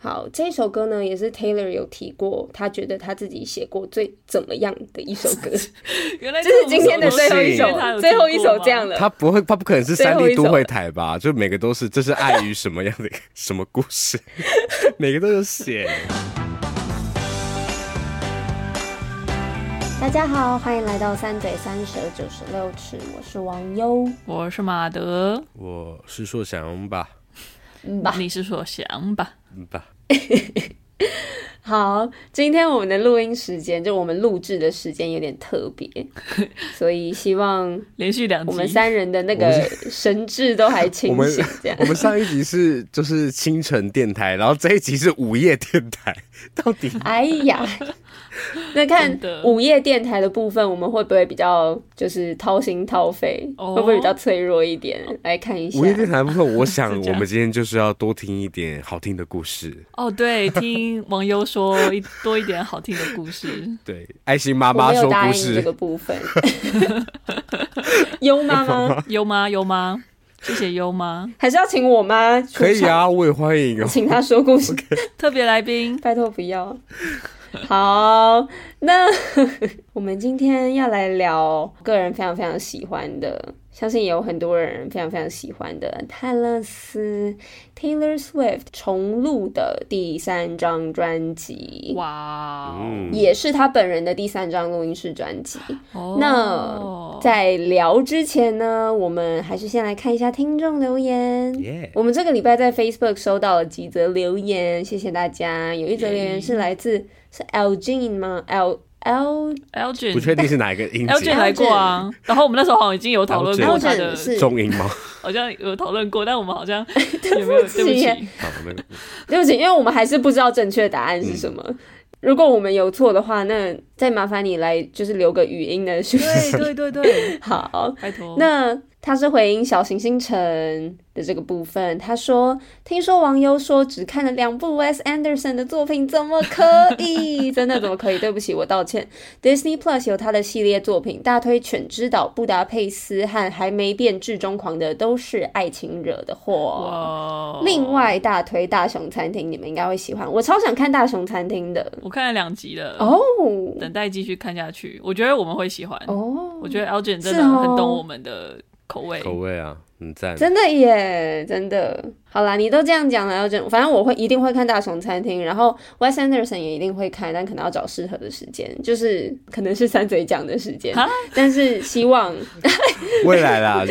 好，这首歌呢也是 Taylor 有提过，他觉得他自己写过最怎么样的一首歌。原来这是今天的最后一首，最后一首这样了。他不会，他不可能是三立都会台吧？就每个都是，这是爱于什么样的什么故事？每个都有写。大家好，欢迎来到三嘴三舌九十六尺，我是王优，我是马德，我是硕翔吧。吧，你是说想吧？吧。好，今天我们的录音时间，就我们录制的时间有点特别，所以希望连续两集，我们三人的那个神智都还清醒。这样，我们上一集是就是清晨电台，然后这一集是午夜电台，到底？哎呀。那看午夜电台的部分，我们会不会比较就是掏心掏肺？Oh. 会不会比较脆弱一点？来看一下午夜电台的部分，我想 我们今天就是要多听一点好听的故事。哦，oh, 对，听王优说一多一点好听的故事。对，爱心妈妈说故事这个部分。优妈妈，优妈，优妈，谢谢优妈。还是要请我妈？可以啊，我也欢迎哦。请她说故事.特别来宾，拜托不要。好，那 我们今天要来聊个人非常非常喜欢的，相信也有很多人非常非常喜欢的泰勒斯 Taylor Swift 重录的第三张专辑。哇，也是他本人的第三张录音室专辑。Oh. 那在聊之前呢，我们还是先来看一下听众留言。Yeah. 我们这个礼拜在 Facebook 收到了几则留言，谢谢大家。有一则留言是来自。是 Elgin 吗？L L Elgin 不确定是哪一个音节。Elgin 来过啊，然后我们那时候好像已经有讨论过他的中音吗？好像有讨论过，但我们好像 有没有？对不起，对不起，因为我们还是不知道正确的答案是什么。嗯、如果我们有错的话，那再麻烦你来就是留个语音的讯息。对对对对，好，拜托。那。他是回应小行星城的这个部分，他说：“听说网友说只看了两部 Wes Anderson 的作品，怎么可以？真的怎么可以？对不起，我道歉。Disney Plus 有他的系列作品，大推《犬之岛》、《布达佩斯》和《还没变至中狂的都是爱情惹的祸》。哇另外大推《大熊餐厅》，你们应该会喜欢，我超想看《大熊餐厅》的，我看了两集了哦，等待继续看下去。我觉得我们会喜欢哦，我觉得 Elgin 真的很懂我们的。”口味口味啊，很赞，真的耶，真的。好啦，你都这样讲了，要真，反正我会一定会看大熊餐厅，然后 Wes Anderson 也一定会看，但可能要找适合的时间，就是可能是三嘴讲的时间，但是希望未来啦，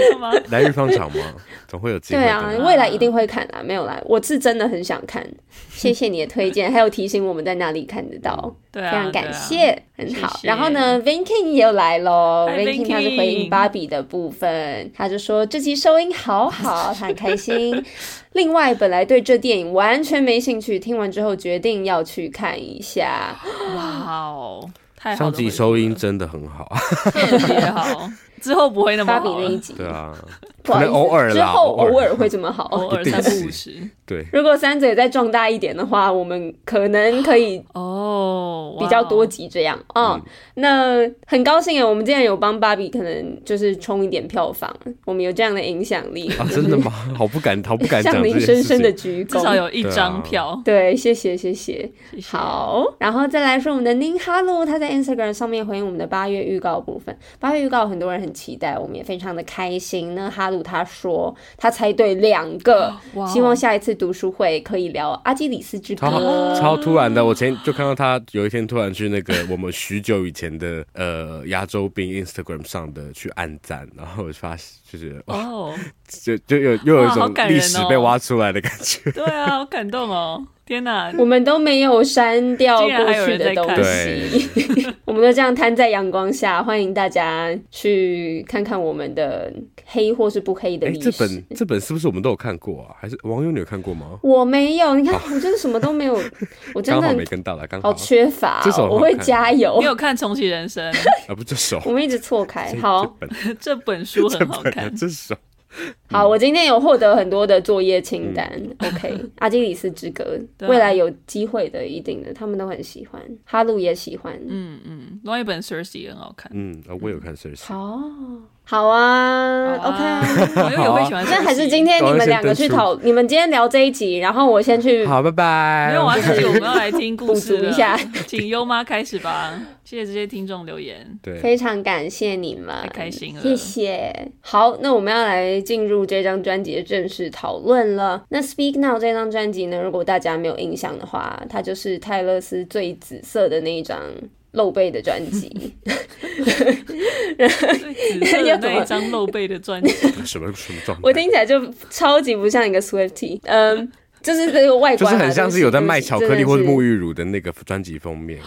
来日方长嘛，总会有机会。对啊，未来一定会看啊，没有啦，我是真的很想看，谢谢你的推荐，还有提醒我们在哪里看得到。对啊，非常感谢，啊、很好。谢谢。然后呢，Vinking 也有来喽，Vinking 他是回应芭比的部分，他就说这集收音好好，他很开心。另外，本来对这电影完全没兴趣，听完之后决定要去看一下。哇哦，太好！上集收音真的很好，特别好。之后不会那么好。芭比那一集，对啊，可能偶尔，之后偶尔会这么好，偶尔三不五十。对，如果三嘴再壮大一点的话，我们可能可以哦，比较多集这样啊。那很高兴啊，我们竟然有帮芭比可能就是冲一点票房，我们有这样的影响力啊！真的吗？好不敢，好不敢讲向您深深的鞠躬，至少有一张票。对，谢谢，谢谢。好，然后再来说我们的宁哈喽，他在 Instagram 上面回应我们的八月预告部分。八月预告很多人很期待，我们也非常的开心。那哈鲁他说他猜对两个，希望下一次。读书会可以聊《阿基里斯之歌》，超突然的。我前就看到他有一天突然去那个我们许久以前的呃亚洲兵 Instagram 上的去按赞，然后我就发现就是哦，就就有又有一种历史被挖出来的感觉。对啊，好感动哦。天哪，我们都没有删掉过去的东西，我们都这样摊在阳光下，欢迎大家去看看我们的黑或是不黑的历史。这本这本是不是我们都有看过啊？还是网友你有看过吗？我没有，你看我真的什么都没有，我真的没跟到了，刚好好缺乏。我会加油。你有看《重启人生》啊？不，这首我们一直错开。好，这本书很好看。这首。好，我今天有获得很多的作业清单。嗯、OK，《阿基里斯之歌》啊，未来有机会的，一定的，他们都很喜欢，哈鲁也喜欢。嗯嗯，另外一本《Circe》也很好看。嗯，我有看《Circe》。好。好啊，好啊，OK，我也会喜欢。那还是今天你们两个去讨，你们今天聊这一集，然后我先去。好，拜拜。没有啊，自己我们要来听故事一下，请优妈开始吧。谢谢这些听众留言，对，非常感谢你们，太开心了，谢谢。好，那我们要来进入这张专辑的正式讨论了。那 Speak Now 这张专辑呢，如果大家没有印象的话，它就是泰勒斯最紫色的那一张。露背的专辑，最紫色的那一张露背的专辑，什么什么状态？我听起来就超级不像一个 Swiftie，嗯，就是这个外观，就是很像是有在卖巧克力或者沐浴乳的那个专辑封面。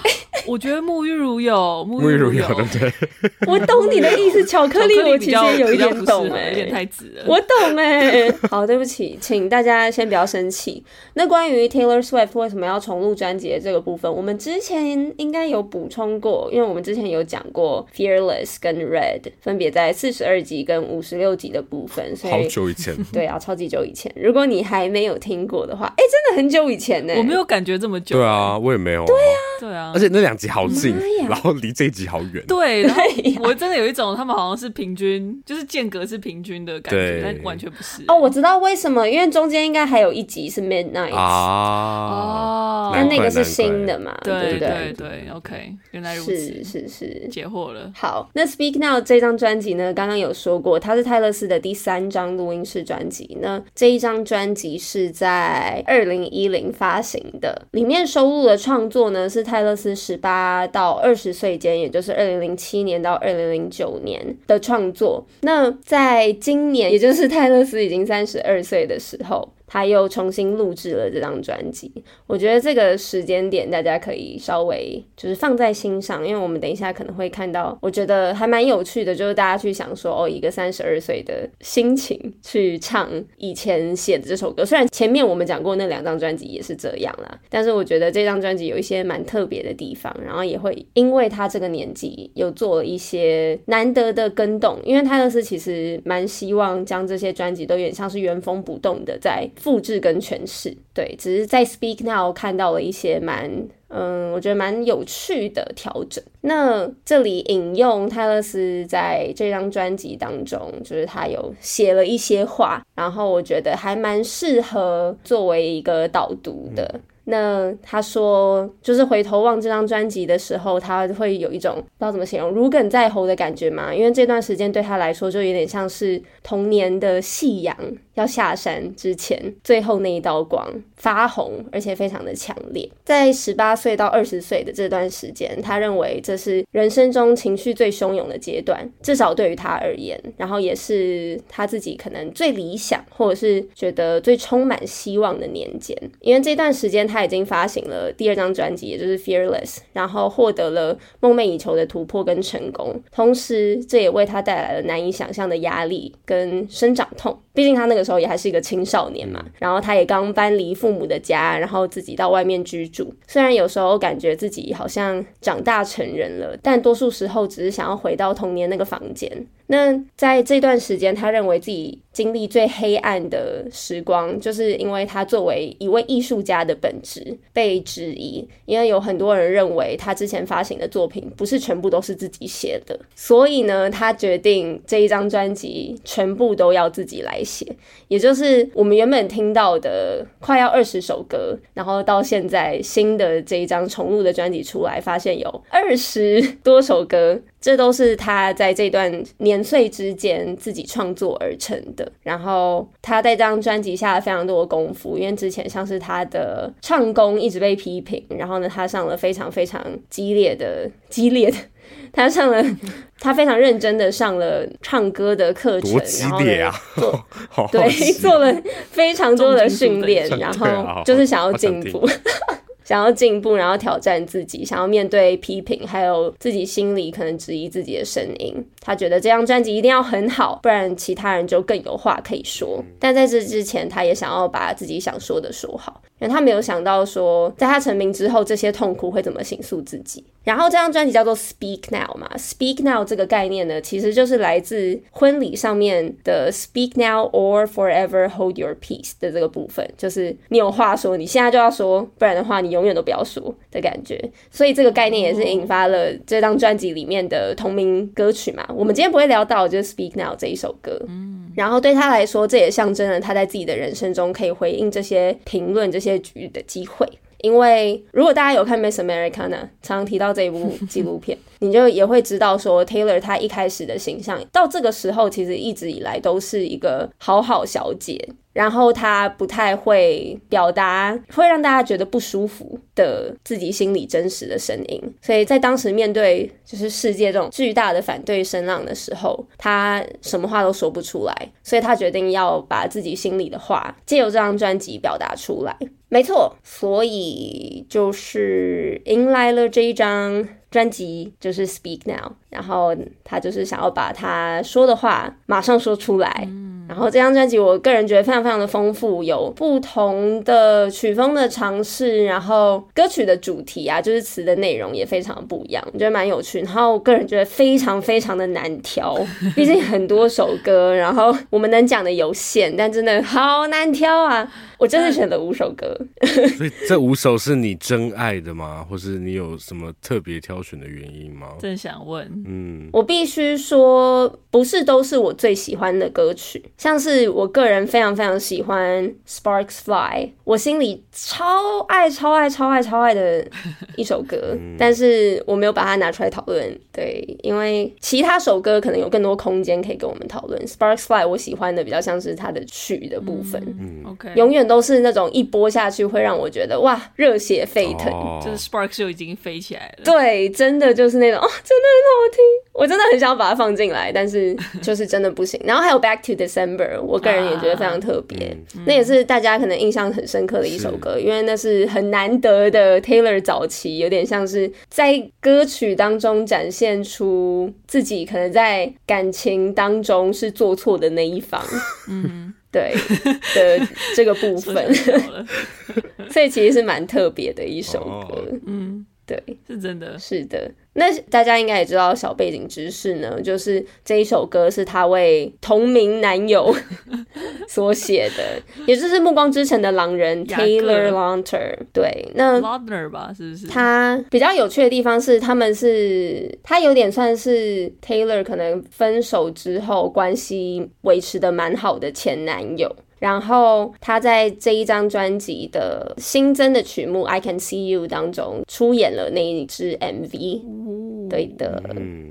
我觉得沐浴乳有，沐浴乳有，对不对？我懂你的意思，巧克力我其实有一点 懂，哎，有点太直了。我懂哎，好，对不起，请大家先不要生气。那关于 Taylor Swift 为什么要重录专辑的这个部分，我们之前应该有补充过，因为我们之前有讲过 Fearless 跟 Red 分别在四十二集跟五十六集的部分，所以好久以前，对啊，超级久以前。如果你还没有听过的话，哎，真的很久以前呢，我没有感觉这么久。对啊，我也没有。对啊，对啊，而且那两。好近，然后离这一集好远。对，然后我真的有一种他们好像是平均，就是间隔是平均的感觉，但完全不是。哦，我知道为什么，因为中间应该还有一集是 Midnight 啊，但那个是新的嘛？对对对对，OK，原来如此，是是是，解惑了。好，那 Speak Now 这张专辑呢，刚刚有说过，它是泰勒斯的第三张录音室专辑。那这一张专辑是在二零一零发行的，里面收录的创作呢是泰勒斯十八到二十岁间，也就是二零零七年到二零零九年的创作。那在今年，也就是泰勒斯已经三十二岁的时候。他又重新录制了这张专辑，我觉得这个时间点大家可以稍微就是放在心上，因为我们等一下可能会看到，我觉得还蛮有趣的，就是大家去想说，哦，一个三十二岁的心情去唱以前写的这首歌，虽然前面我们讲过那两张专辑也是这样啦，但是我觉得这张专辑有一些蛮特别的地方，然后也会因为他这个年纪有做了一些难得的更动，因为泰勒斯其实蛮希望将这些专辑都有点像是原封不动的在。复制跟诠释，对，只是在 Speak Now 看到了一些蛮，嗯，我觉得蛮有趣的调整。那这里引用泰勒斯在这张专辑当中，就是他有写了一些话，然后我觉得还蛮适合作为一个导读的。那他说，就是回头望这张专辑的时候，他会有一种不知道怎么形容，如鲠在喉的感觉嘛。因为这段时间对他来说，就有点像是童年的夕阳要下山之前最后那一道光发红，而且非常的强烈。在十八岁到二十岁的这段时间，他认为这是人生中情绪最汹涌的阶段，至少对于他而言，然后也是他自己可能最理想，或者是觉得最充满希望的年间。因为这段时间他。他已经发行了第二张专辑，也就是《Fearless》，然后获得了梦寐以求的突破跟成功，同时这也为他带来了难以想象的压力跟生长痛。毕竟他那个时候也还是一个青少年嘛，然后他也刚搬离父母的家，然后自己到外面居住。虽然有时候感觉自己好像长大成人了，但多数时候只是想要回到童年那个房间。那在这段时间，他认为自己经历最黑暗的时光，就是因为他作为一位艺术家的本质被质疑，因为有很多人认为他之前发行的作品不是全部都是自己写的，所以呢，他决定这一张专辑全部都要自己来写，也就是我们原本听到的快要二十首歌，然后到现在新的这一张重录的专辑出来，发现有二十多首歌这都是他在这段年岁之间自己创作而成的。然后他在这张专辑下了非常多的功夫，因为之前像是他的唱功一直被批评，然后呢，他上了非常非常激烈的激烈的。他上了，他非常认真的上了 唱歌的课程，多激烈啊！做 好好对，做了非常多的训练，然后就是想要进步。想要进步，然后挑战自己，想要面对批评，还有自己心里可能质疑自己的声音。他觉得这张专辑一定要很好，不然其他人就更有话可以说。但在这之前，他也想要把自己想说的说好，因为他没有想到说，在他成名之后，这些痛苦会怎么形塑自己。然后这张专辑叫做《Speak Now》嘛，《Speak Now》这个概念呢，其实就是来自婚礼上面的 “Speak Now or Forever Hold Your Peace” 的这个部分，就是你有话说，你现在就要说，不然的话你永远都不要说的感觉。所以这个概念也是引发了这张专辑里面的同名歌曲嘛。我们今天不会聊到就是《Speak Now》这一首歌，嗯，然后对他来说，这也象征了他在自己的人生中可以回应这些评论、这些局的机会。因为如果大家有看《Miss Americana》，常常提到这一部纪录片，你就也会知道说，Taylor 她一开始的形象到这个时候，其实一直以来都是一个好好小姐，然后他不太会表达会让大家觉得不舒服的自己心里真实的声音，所以在当时面对就是世界这种巨大的反对声浪的时候，他什么话都说不出来，所以他决定要把自己心里的话借由这张专辑表达出来。没错，所以就是迎来了这一张专辑，就是《Speak Now》，然后他就是想要把他说的话马上说出来。嗯、然后这张专辑，我个人觉得非常非常的丰富，有不同的曲风的尝试，然后歌曲的主题啊，就是词的内容也非常的不一样，我觉得蛮有趣。然后我个人觉得非常非常的难挑，毕竟很多首歌，然后我们能讲的有限，但真的好难挑啊。我真的选了五首歌，所以这五首是你真爱的吗？或是你有什么特别挑选的原因吗？正想问，嗯，我必须说，不是都是我最喜欢的歌曲，像是我个人非常非常喜欢 Sparks Fly，我心里超爱超爱超爱超爱的一首歌，嗯、但是我没有把它拿出来讨论，对，因为其他首歌可能有更多空间可以跟我们讨论。Sparks Fly 我喜欢的比较像是它的曲的部分，嗯，OK，永远。都是那种一播下去会让我觉得哇，热血沸腾，oh. 就是 Sparks 就已经飞起来了。对，真的就是那种哦，真的很好听，我真的很想把它放进来，但是就是真的不行。然后还有 Back to December，我个人也觉得非常特别，ah. 那也是大家可能印象很深刻的一首歌，是因为那是很难得的 Taylor 早期，有点像是在歌曲当中展现出自己可能在感情当中是做错的那一方。嗯。对的这个部分，所以其实是蛮特别的一首歌。嗯，对，是真的，是的。那大家应该也知道小背景知识呢，就是这一首歌是他为同名男友 所写的，也就是《暮光之城》的狼人 Taylor Lautner。对，那 Lautner 吧，是不是？他比较有趣的地方是，他们是他有点算是 Taylor 可能分手之后关系维持的蛮好的前男友。然后他在这一张专辑的新增的曲目《I Can See You》当中出演了那一支 MV，对的，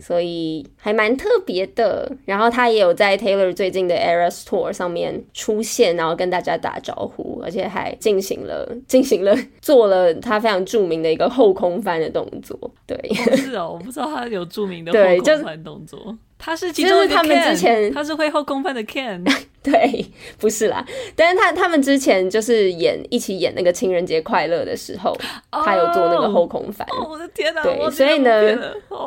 所以还蛮特别的。然后他也有在 Taylor 最近的 Eras Tour 上面出现，然后跟大家打招呼，而且还进行了进行了做了他非常著名的一个后空翻的动作。对，哦是哦，我不知道他有著名的后空翻动作。他是其中一个 Ken，他们之前他是会后空翻的 Ken，对，不是啦。但是他他们之前就是演一起演那个情人节快乐的时候，哦、他有做那个后空翻。哦、我的天哪！对，所以呢，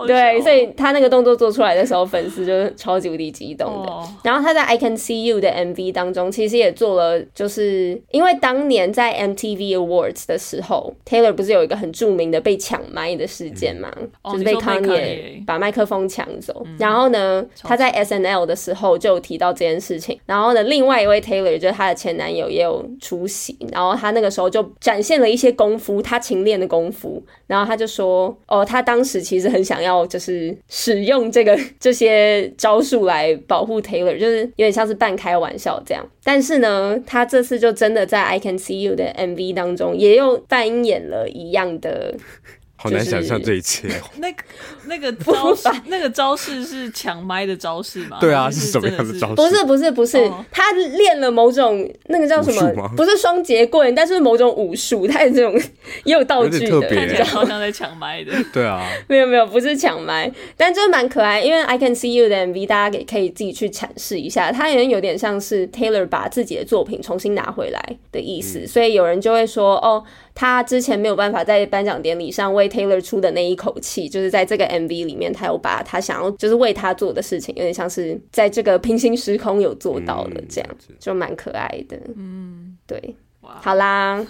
对，所以他那个动作做出来的时候，粉丝就是超级无敌激动的。哦、然后他在《I Can See You》的 MV 当中，其实也做了，就是因为当年在 MTV Awards 的时候，Taylor 不是有一个很著名的被抢麦的事件嘛，嗯、就是被 Kanye 把麦克风抢走，嗯、然后呢。他在 SNL 的时候就有提到这件事情，然后呢，另外一位 Taylor 就是他的前男友也有出席，然后他那个时候就展现了一些功夫，他勤练的功夫，然后他就说，哦，他当时其实很想要就是使用这个 这些招数来保护 Taylor，就是有点像是半开玩笑这样，但是呢，他这次就真的在 I Can See You 的 MV 当中也又扮演了一样的。好难想象这一切。那个那个招式，那个招式是抢麦的招式吗？对啊，是什么样的招式？不是不是不是，他练了某种那个叫什么？不是双截棍，但是某种武术，他有这种也有道具的，看起来好像在抢麦的。对啊，没有没有，不是抢麦，但就是蛮可爱。因为 I Can See You 的 MV，大家给可以自己去阐释一下，它也有点像是 Taylor 把自己的作品重新拿回来的意思，嗯、所以有人就会说哦。他之前没有办法在颁奖典礼上为 Taylor 出的那一口气，就是在这个 MV 里面，他有把他想要就是为他做的事情，有点像是在这个平行时空有做到了，这样就蛮可爱的。嗯，对，好啦，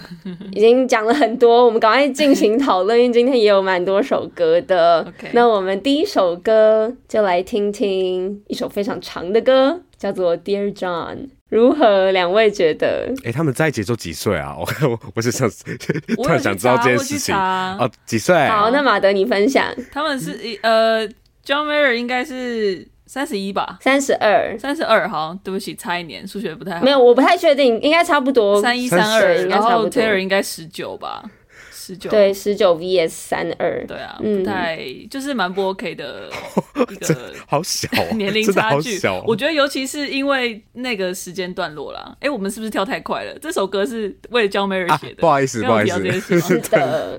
已经讲了很多，我们赶快进行讨论，因为今天也有蛮多首歌的。Okay. 那我们第一首歌就来听听一首非常长的歌，叫做 Dear John。如何？两位觉得？哎、欸，他们在一起都几岁啊？我我我是想突然想知道这件事情哦，几岁？好，那马德你分享。他们是呃，John Mayer 应该是三十一吧？三十二，三十二。好，对不起，差一年，数学不太好。没有，我不太确定，应该差不多三一三二，然后 Taylor 应该十九吧。十九。对十九 vs 三二。对啊，不太、嗯、就是蛮不 OK 的 一个好小 年龄差距，我觉得尤其是因为那个时间段落啦。哎、欸，我们是不是跳太快了？这首歌是为了 John Mayer 写的、啊，不好意思，不好意思，是 的，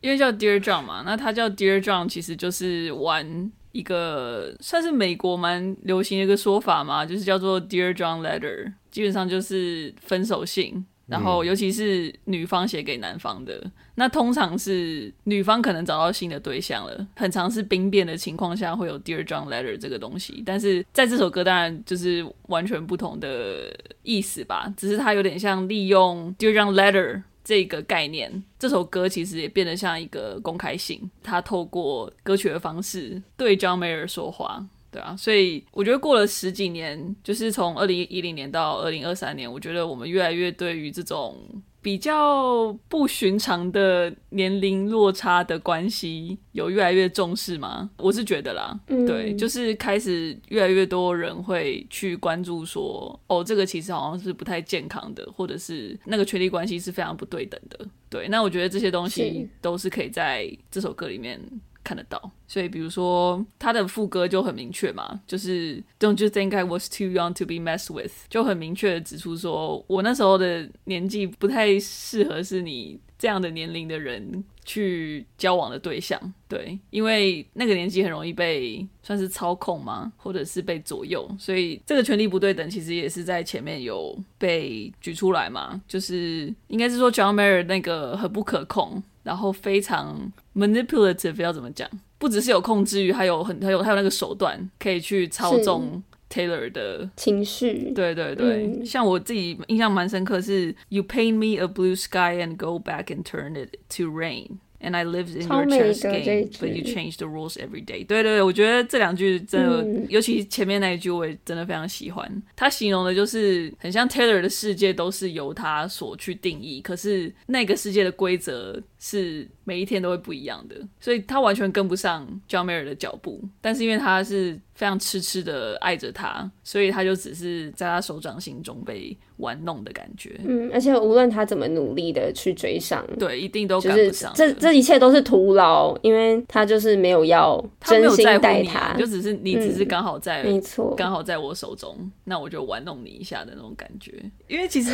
因为叫 Dear John 嘛，那他叫 Dear John，其实就是玩一个算是美国蛮流行的一个说法嘛，就是叫做 Dear John Letter，基本上就是分手信。然后，尤其是女方写给男方的，嗯、那通常是女方可能找到新的对象了，很常是兵变的情况下会有 Dear John Letter 这个东西。但是在这首歌，当然就是完全不同的意思吧，只是它有点像利用 Dear John Letter 这个概念。这首歌其实也变得像一个公开信，他透过歌曲的方式对 John Mayer 说话。对啊，所以我觉得过了十几年，就是从二零一零年到二零二三年，我觉得我们越来越对于这种比较不寻常的年龄落差的关系有越来越重视吗？我是觉得啦，嗯、对，就是开始越来越多人会去关注说，哦，这个其实好像是不太健康的，或者是那个权力关系是非常不对等的。对，那我觉得这些东西都是可以在这首歌里面看得到，所以比如说他的副歌就很明确嘛，就是 Don't you think I was too young to be messed with，就很明确的指出说，我那时候的年纪不太适合是你这样的年龄的人去交往的对象，对，因为那个年纪很容易被算是操控嘛，或者是被左右，所以这个权力不对等其实也是在前面有被举出来嘛，就是应该是说 John Mayer 那个很不可控。然后非常 manipulative，要怎么讲？不只是有控制欲，还有很还有还有那个手段可以去操纵 Taylor 的情绪。对对对，嗯、像我自己印象蛮深刻是 You paint me a blue sky and go back and turn it to rain。And I lived in your chess game, but you change the rules every day。对对对，我觉得这两句真的，嗯、尤其前面那一句，我也真的非常喜欢。他形容的就是很像 Taylor 的世界都是由他所去定义，可是那个世界的规则是每一天都会不一样的，所以他完全跟不上 John Mayer 的脚步。但是因为他是非常痴痴的爱着他，所以他就只是在他手掌心中被玩弄的感觉。嗯，而且无论他怎么努力的去追上，对，一定都赶不上。这这一切都是徒劳，因为他就是没有要真心待他，他就只是你只是刚好在，嗯、没错，刚好在我手中，那我就玩弄你一下的那种感觉。因为其实，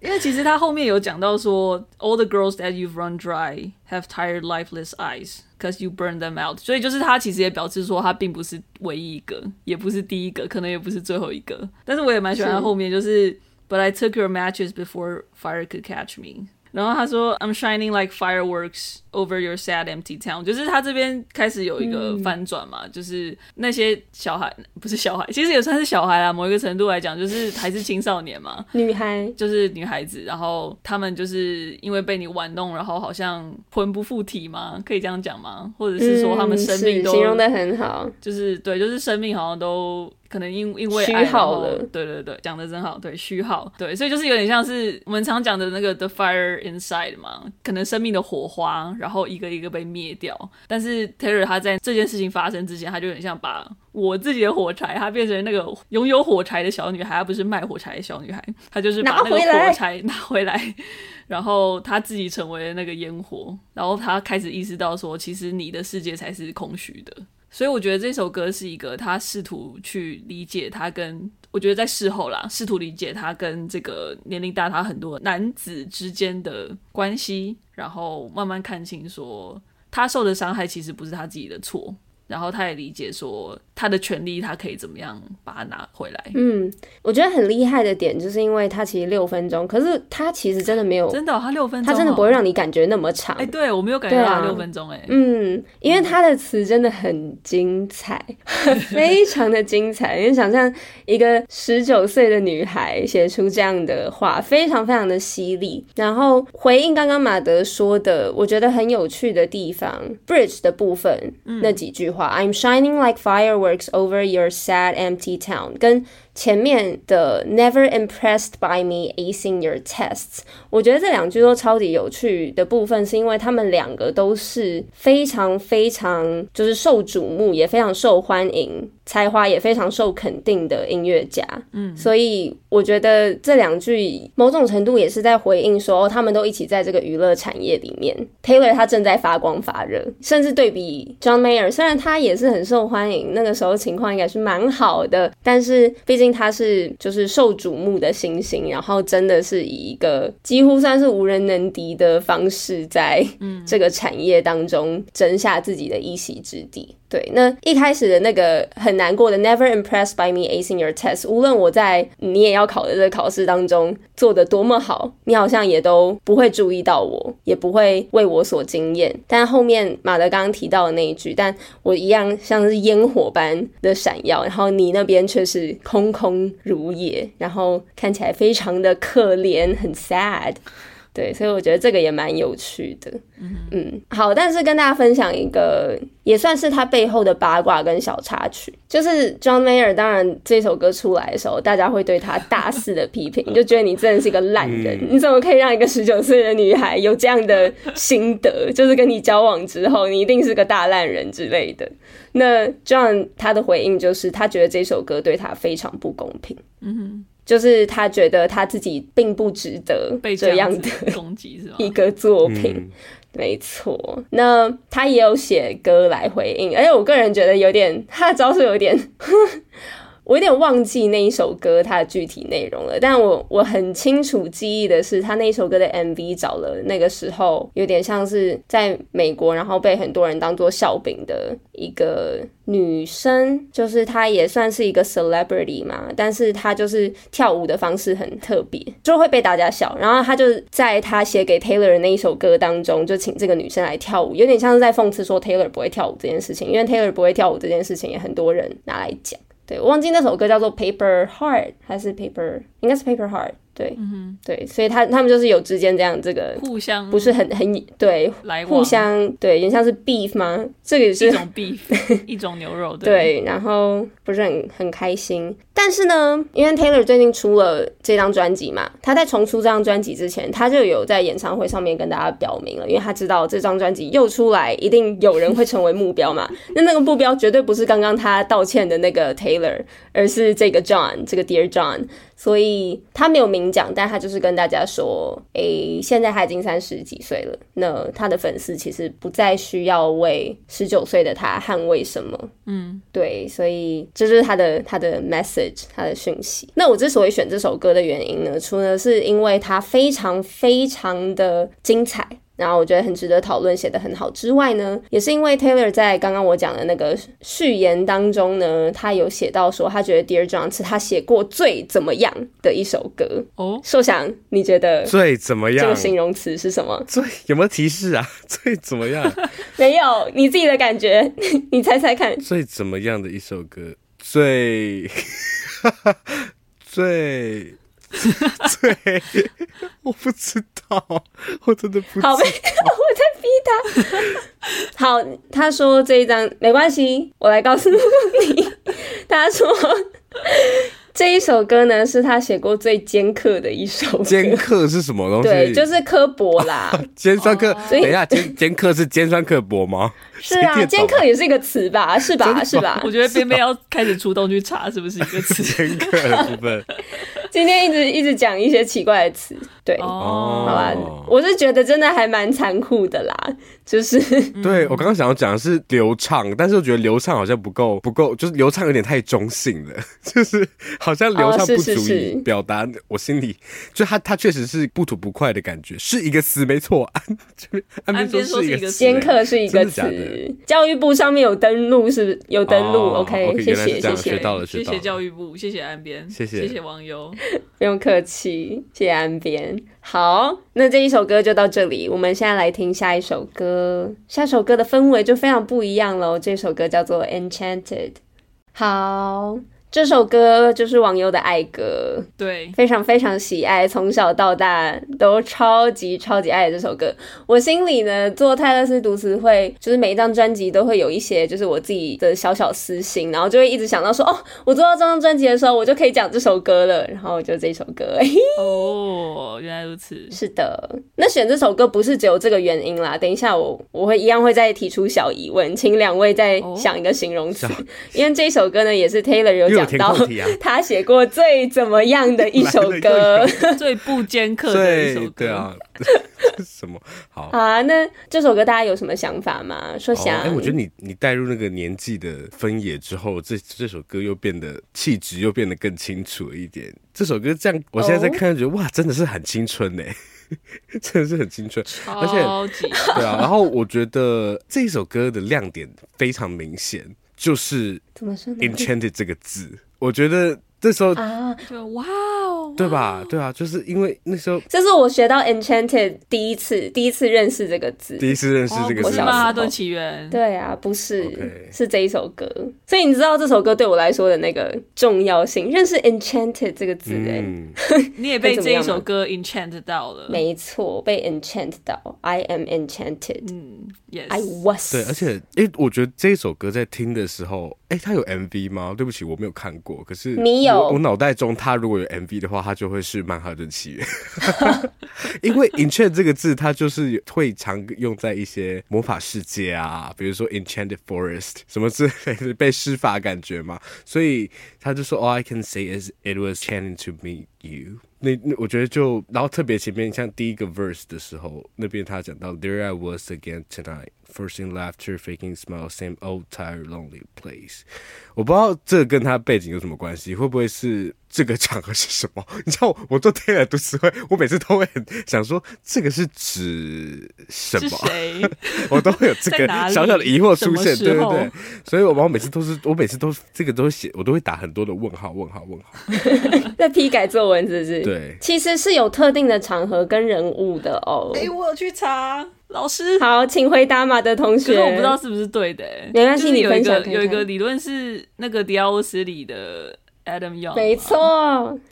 因为其实他后面有讲到说，All the girls that you've run dry have tired, lifeless eyes. Cause you burn them out，所以就是他其实也表示说他并不是唯一一个，也不是第一个，可能也不是最后一个。但是我也蛮喜欢他后面，就是 But I took your matches before fire could catch me。 然后他说 I'm shining like fireworks over your sad empty town，就是他这边开始有一个翻转嘛，嗯、就是那些小孩不是小孩，其实也算是小孩啦，某一个程度来讲，就是还是青少年嘛，女孩。就是女孩子，然后他们就是因为被你玩弄，然后好像魂不附体嘛，可以这样讲吗？或者是说他们生命都、嗯、形容的很好，就是对，就是生命好像都可能因因为虚耗了，对对对，讲的真好，对虚耗，对，所以就是有点像是我们常讲的那个 the fire inside 嘛，可能生命的火花，然后一个一个被灭掉。但是 Taylor 他在这件事情发生之前，他就有点像把我自己的火柴，他变成那个拥有火柴的小女孩，而不是卖火柴的小女孩，她就是把那个火柴拿回来，然后他自己成为了那个烟火，然后他开始意识到说，其实你的世界才是空虚的。所以我觉得这首歌是一个他试图去理解他跟，我觉得在事后啦，试图理解他跟这个年龄大他很多男子之间的关系，然后慢慢看清说他受的伤害其实不是他自己的错。然后他也理解说，他的权利他可以怎么样把它拿回来。嗯，我觉得很厉害的点，就是因为他其实六分钟，可是他其实真的没有真的、哦，他六分钟、哦，他真的不会让你感觉那么长。哎，对我没有感觉到他六分钟，哎、啊，嗯，因为他的词真的很精彩，非常的精彩。因为想象一个十九岁的女孩写出这样的话，非常非常的犀利。然后回应刚刚马德说的，我觉得很有趣的地方，bridge 的部分、嗯、那几句话。I'm shining like fireworks over your sad empty town，跟前面的 Never impressed by me acing your tests，我觉得这两句都超级有趣的部分，是因为他们两个都是非常非常就是受瞩目，也非常受欢迎，才华也非常受肯定的音乐家。嗯，所以我觉得这两句某种程度也是在回应说，哦，他们都一起在这个娱乐产业里面。Taylor 他正在发光发热，甚至对比 John Mayer，虽然他也是很受欢迎，那个时候情况应该是蛮好的，但是毕竟。他是就是受瞩目的新星，然后真的是以一个几乎算是无人能敌的方式，在这个产业当中争下自己的一席之地。对，那一开始的那个很难过的 Never impressed by me acing your test，无论我在你也要考的这个考试当中做得多么好，你好像也都不会注意到我，也不会为我所惊艳。但后面马德刚刚提到的那一句，但我一样像是烟火般的闪耀，然后你那边却是空空如也，然后看起来非常的可怜，很 sad。对，所以我觉得这个也蛮有趣的。嗯，嗯，好，但是跟大家分享一个，也算是他背后的八卦跟小插曲，就是 John Mayer。当然，这首歌出来的时候，大家会对他大肆的批评，就觉得你真的是一个烂人，你怎么可以让一个十九岁的女孩有这样的心得？就是跟你交往之后，你一定是个大烂人之类的。那 John 他的回应就是，他觉得这首歌对他非常不公平。嗯哼。就是他觉得他自己并不值得这样的攻击，是吧？一个作品，没错。那他也有写歌来回应，而且我个人觉得有点，他的招数有点。我有点忘记那一首歌它的具体内容了，但我我很清楚记忆的是，他那一首歌的 MV 找了那个时候有点像是在美国，然后被很多人当做笑柄的一个女生，就是她也算是一个 celebrity 嘛，但是她就是跳舞的方式很特别，就会被大家笑。然后他就在他写给 Taylor 的那一首歌当中，就请这个女生来跳舞，有点像是在讽刺说 Taylor 不会跳舞这件事情，因为 Taylor 不会跳舞这件事情也很多人拿来讲。对，我忘记那首歌叫做 Paper Heart 还是 Paper，应该是 Paper Heart。对，嗯哼，对，所以他他们就是有之间这样这个互相不是很很对来往，互相对，有点像是 beef 吗？这个也是一种 beef，一种牛肉。对，对，然后不是很很开心。但是呢，因为 Taylor 最近出了这张专辑嘛，他在重出这张专辑之前，他就有在演唱会上面跟大家表明了，因为他知道这张专辑又出来，一定有人会成为目标嘛。那那个目标绝对不是刚刚他道歉的那个 Taylor，而是这个 John，这个 Dear John。所以他没有明讲，但他就是跟大家说，诶、欸，现在他已经三十几岁了，那他的粉丝其实不再需要为十九岁的他捍卫什么，嗯，对，所以这就是他的他的 message，他的讯息。那我之所以选这首歌的原因呢，除了是因为它非常非常的精彩。然后我觉得很值得讨论，写得很好之外呢，也是因为 Taylor 在刚刚我讲的那个序言当中呢，他有写到说，他觉得 Dear John 是他写过最怎么样的一首歌。哦，硕翔，你觉得最怎么样？这个形容词是什么？最有没有提示啊？最怎么样？没有，你自己的感觉，你猜猜看。最怎么样的一首歌？最最。最，我不知道，我真的不知道。好呗，我在逼他。好，他说这一张没关系，我来告诉你。他说这一首歌呢，是他写过最尖刻的一首歌。尖刻是什么东西？对，就是刻薄啦。尖酸刻，等一下，尖 尖刻是尖酸刻薄吗？是啊，尖刻也是一个词吧？是吧？是吧？我觉得边边要开始出动去查是不是一个词。尖刻的部分。今天一直一直讲一些奇怪的词，对，哦，好吧，我是觉得真的还蛮残酷的啦，就是，对我刚刚想要讲的是流畅，但是我觉得流畅好像不够，不够，就是流畅有点太中性了，就是好像流畅不足以表达我心里，就他他确实是不吐不快的感觉，是一个词没错，安安边说是一个尖刻是一个词，教育部上面有登录，是不是？有登录？OK，谢谢谢谢，学到了，谢谢教育部，谢谢安边，谢谢。谢谢网友。不用客气，谢谢安边。好，那这一首歌就到这里，我们现在来听下一首歌。下一首歌的氛围就非常不一样喽。这首歌叫做《Enchanted》。好。这首歌就是网友的爱歌，对，非常非常喜爱，从小到大都超级超级爱这首歌。我心里呢，做泰勒斯读词会，就是每一张专辑都会有一些，就是我自己的小小私心，然后就会一直想到说，哦，我做到这张专辑的时候，我就可以讲这首歌了。然后就这首歌，哦，原来如此，是的。那选这首歌不是只有这个原因啦。等一下我我会一样会再提出小疑问，请两位再想一个形容词，哦、因为这首歌呢也是 Taylor 有。讲到 他写过最怎么样的一首歌，最不尖刻的一首歌，对啊，什么好好啊？那这首歌大家有什么想法吗？说想，哎、哦欸，我觉得你你带入那个年纪的分野之后，这这首歌又变得气质又变得更清楚了一点。这首歌这样，我现在在看，觉得、哦、哇，真的是很青春呢，真的是很青春，超级而且对啊。然后我觉得这一首歌的亮点非常明显。就是 “enchanted” 这个字，我觉得这时候啊，就哇哦，对吧？对啊，就是因为那时候，这是我学到 Enchanted 第一次，第一次认识这个字，第一次认识这个字，是曼哈顿起源。对啊，不是，okay. 是这一首歌。所以你知道这首歌对我来说的那个重要性，认识 Enchanted 这个字，哎、嗯，你也被这一首歌 Enchanted 到了。没错，被 Enchanted 到，I am Enchanted。嗯。Yes. I was 对，而且哎、欸，我觉得这一首歌在听的时候，哎、欸，它有 MV 吗？对不起，我没有看过。可是你有，我脑袋中他如果有 MV 的话，他就会是曼哈顿起源。因为 Enchant 这个字，它就是会常用在一些魔法世界啊，比如说 Enchanted Forest 什么之类的，被施法感觉嘛。所以他就说，All I can say is it was enchanting to meet you。那那我觉得就，然后特别前面像第一个 verse 的时候，那边他讲到 There I was again tonight, forcing laughter, faking smile, same old tired lonely place。我不知道这跟他背景有什么关系，会不会是？ 这个场合是什么？你知道我，做 Taylor 读词汇，我每次都会很想说，这个是指什么？我都会有这个小小的疑惑出现，对对对。所以，我我每次都是，我每次都这个都写，我都会打很多的问号，问号，问号。在批改作文是不是？对，其实是有特定的场合跟人物的哦。哎，我有去查，老师好，请回答马的同学。可是我不知道是不是对的，没关系，就是、有一个你分享有一个理论是那个迪奥波斯里的。Adam Young，没错，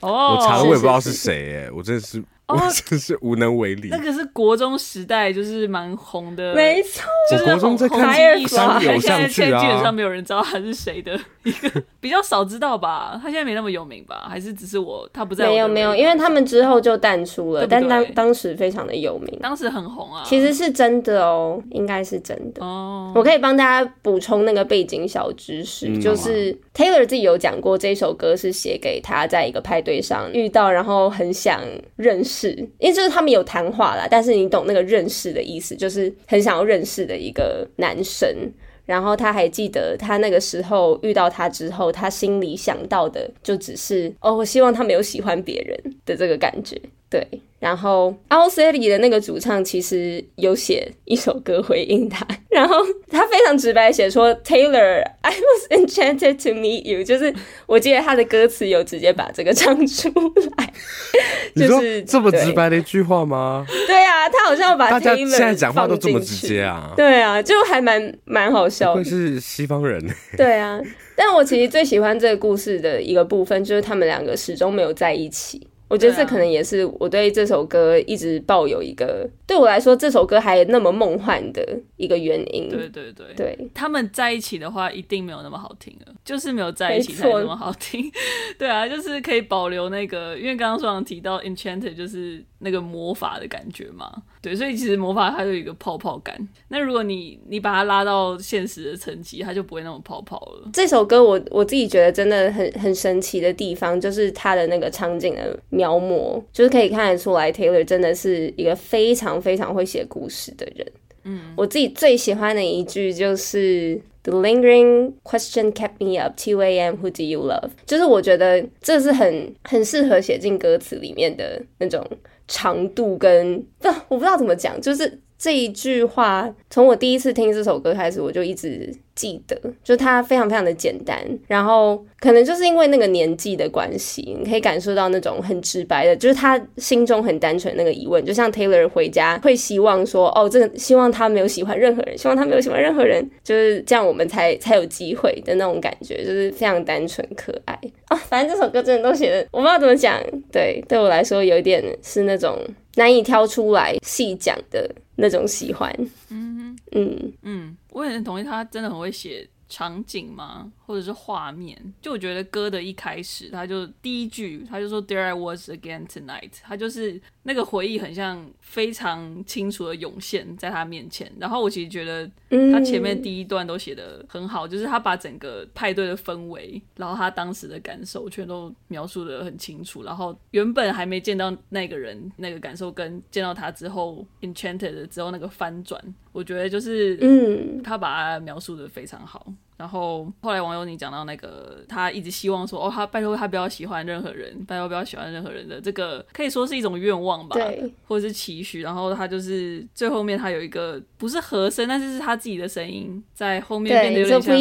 哦，我查了，我也不知道是谁，哎，我真的是。我真是无能为力。那个是国中时代，就是蛮红的，没错，就是国中在看山有上去啊。现在基本上没有人知道他是谁的一个，比较少知道吧？他现在没那么有名吧？还是只是我他不在？没有没有，因为他们之后就淡出了，但当当时非常的有名，当时很红啊。其实是真的哦，应该是真的哦。我可以帮大家补充那个背景小知识，嗯、就是 Taylor 自己有讲过，这首歌是写给他在一个派对上遇到，然后很想认识。是，因为就是他们有谈话啦，但是你懂那个认识的意思，就是很想要认识的一个男生。然后他还记得他那个时候遇到他之后，他心里想到的就只是哦，我希望他没有喜欢别人的这个感觉。对，然后 Owlsley 的那个主唱其实有写一首歌回应他，然后他非常直白写说：“Taylor，I was enchanted to meet you。”就是我记得他的歌词有直接把这个唱出来，就是这么直白的一句话吗？对啊，他好像把 Taylor 大家现在讲话都这么直接啊？对啊，就还蛮蛮好笑的。会是西方人？对啊，但我其实最喜欢这个故事的一个部分就是他们两个始终没有在一起。我觉得这可能也是我对这首歌一直抱有一个，对我来说这首歌还那么梦幻的一个原因。对对对，对，他们在一起的话一定没有那么好听了，就是没有在一起才那么好听。对啊，就是可以保留那个，因为刚刚说提到 Enchanted 就是那个魔法的感觉嘛。对，所以其实魔法它就有一个泡泡感。那如果你你把它拉到现实的层级，它就不会那么泡泡了。这首歌我我自己觉得真的很很神奇的地方，就是它的那个场景的描摹，就是可以看得出来，Taylor 真的是一个非常非常会写故事的人。嗯，我自己最喜欢的一句就是 The lingering question kept me up 2 a.m. Who do you love？就是我觉得这是很很适合写进歌词里面的那种长度跟不，我不知道怎么讲，就是。这一句话，从我第一次听这首歌开始，我就一直记得，就它非常非常的简单，然后可能就是因为那个年纪的关系，你可以感受到那种很直白的，就是他心中很单纯那个疑问，就像 Taylor 回家会希望说，哦，这个希望他没有喜欢任何人，希望他没有喜欢任何人，就是这样，我们才才有机会的那种感觉，就是非常单纯可爱啊。反正这首歌真的都写的，我不知道怎么讲，对，对我来说有一点是那种难以挑出来细讲的。那种喜欢，嗯嗯。嗯，我也很同意，他真的很会写场景嘛，或者是画面。就我觉得歌的一开始，他就第一句，他就说 There I was again tonight，他就是。那个回忆很像非常清楚的涌现在他面前，然后我其实觉得他前面第一段都写的很好，就是他把整个派对的氛围，然后他当时的感受全都描述的很清楚，然后原本还没见到那个人那个感受，跟见到他之后 enchanted 之后那个翻转，我觉得就是嗯，他把它描述的非常好。然后后来网友你讲到那个他一直希望说哦，他拜托他不要喜欢任何人，拜托不要喜欢任何人的这个可以说是一种愿望吧。对，或者是期许，然后他就是最后面他有一个不是和声，但是是他自己的声音在后面变得有点像，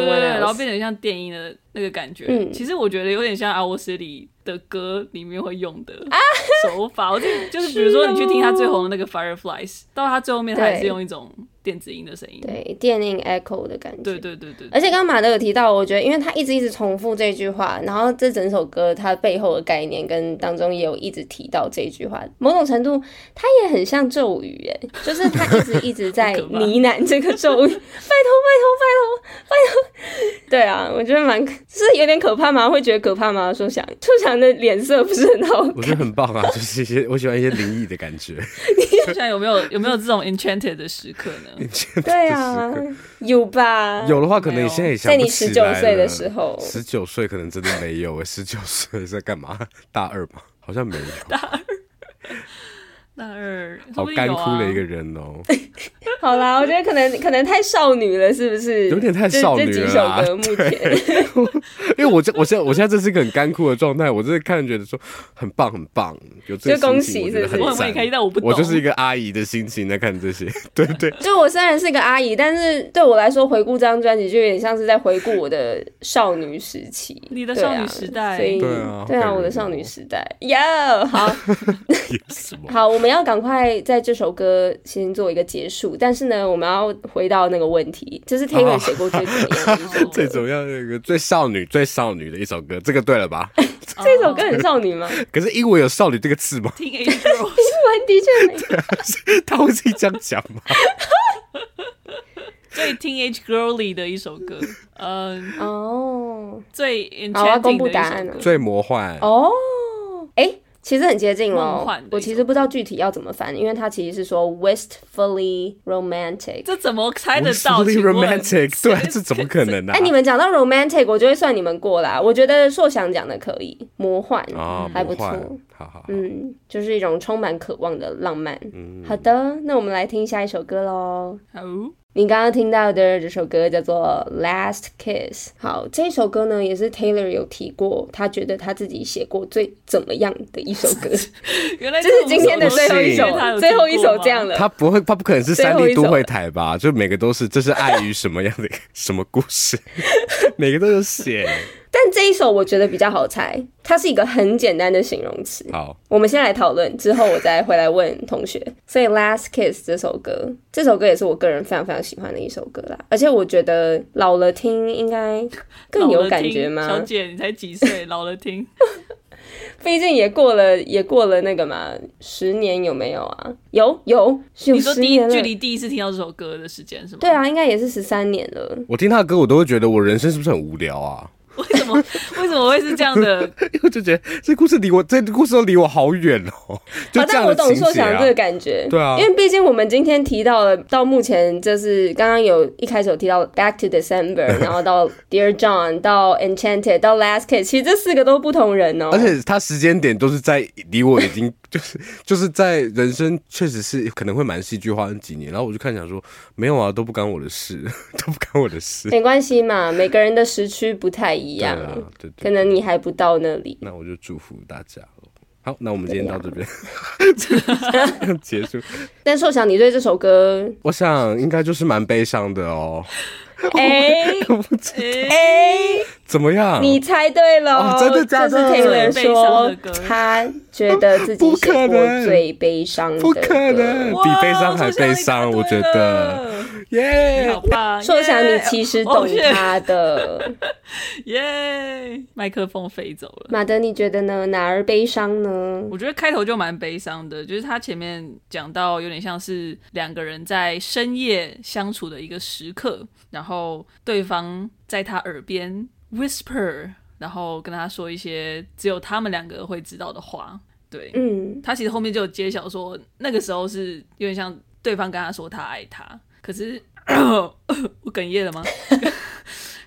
对，对，然后变得像电音的那个感觉。嗯，其实我觉得有点像 Owl City 的歌里面会用的 手法。啊、我就就是比如说你去听他最红的那个 Fireflies，到他最后面他还是用一种。电子音的声音，对，电音 echo 的感觉，对对对对。而且刚刚马德有提到，我觉得，因为他一直一直重复这句话，然后这整首歌它背后的概念跟当中也有一直提到这句话，某种程度它也很像咒语，哎，就是他一直一直在呢喃这个咒语，拜托拜托拜托拜托。对啊，我觉得蛮，就是有点可怕吗？会觉得可怕吗？说想，出翔的脸色不是很好，我觉得很棒啊，就是一些我喜欢一些灵异的感觉。出翔有没有有没有这种 enchanted 的时刻呢？对啊，有吧？有的话，可能你现在也想不起来了。在你十九岁的时候，十九岁可能真的没有。十九岁在干嘛？大二吧，好像没有。大二。大二，好干枯的一个人哦。好啦，我觉得可能可能太少女了，是不是？有点太少女了。这几首歌目前，因为我这我现在我现在这是一个很干枯的状态，我真的看着觉得说很棒很棒，有这个恭喜，是不是？我很开心，但我不。我就是一个阿姨的心情在看这些，对对。就我虽然是一个阿姨，但是对我来说，回顾这张专辑就有点像是在回顾我的少女时期，你的少女时代，对啊，对啊，我的少女时代。哟，好，好，我们。我们要赶快在这首歌先做一个结束，但是呢，我们要回到那个问题，就是 Taylor 写过最怎么样的一首歌？最怎么样的一个最少女、最少女的一首歌，这个对了吧？这首歌很少女吗？可是英文有“少女”这个字吗？英文的确没有，他会自己这样讲吗？最 teenage girly 的一首歌，嗯，哦，最好，我要公布答案了，最魔幻哦，哎、欸。其实很接近哦，我其实不知道具体要怎么翻，因为它其实是说 wistfully romantic，这怎么猜得到？wistfully romantic，对，这怎么可能呢？哎，你们讲到 romantic，我就会算你们过啦。我觉得硕翔讲的可以，魔幻还不错，好好，嗯，就是一种充满渴望的浪漫。好的，那我们来听下一首歌喽。好。你刚刚听到的这首歌叫做《Last Kiss》。好，这首歌呢也是 Taylor 有提过，他觉得他自己写过最怎么样的一首歌。原来就是今天的最后一首，最后一首这样了。他不会，他不可能是三 D 都会台吧？就每个都是，这是爱于什么样的什么故事？每个都有写。但这一首我觉得比较好猜，它是一个很简单的形容词。好，我们先来讨论，之后我再回来问同学。所以《Last Kiss》这首歌，这首歌也是我个人非常非常喜欢的一首歌啦。而且我觉得老了听应该更有感觉吗？小姐，你才几岁？老了听。毕竟也过了，也过了那个嘛，十年有没有啊？有有，有你说第一距离第一次听到这首歌的时间是吗？对啊，应该也是十三年了。我听他的歌，我都会觉得我人生是不是很无聊啊？为什么？为什么会是这样的？因为我就觉得这故事离我，这故事都离我好远哦。就这样的情节啊。但我懂说想这个感觉。对啊，因为毕竟我们今天提到了，到目前就是刚刚有一开始有提到 Back to December，然后到 Dear John，到 Enchanted，到 Last Kiss，其实这四个都不同人哦。而且他时间点都是在离我已经就是就是在人生确实是可能会蛮戏剧化的几年，然后我就看想说没有啊，都不干我的事，都不干我的事。没关系嘛，每个人的时区不太一样。可能你还不到那里。那我就祝福大家。好，那我们今天到这边 结束。但是我想你对这首歌，我想应该就是蛮悲伤的哦。哎哎，怎么样？你猜对了，哦，真的假的？就是 Taylor 说他觉得自己写过最悲伤的歌，不可能，比悲伤还悲伤，我觉得。耶，你好棒！说想你其实懂他的。耶，麦克风飞走了。马德，你觉得呢？哪儿悲伤呢？我觉得开头就蛮悲伤的，就是他前面讲到有点像是两个人在深夜相处的一个时刻，然后对方在他耳边 whisper，然后跟他说一些只有他们两个会知道的话。对，嗯，他其实后面就有揭晓说，那个时候是有点像对方跟他说他爱他。可是 我哽咽了吗？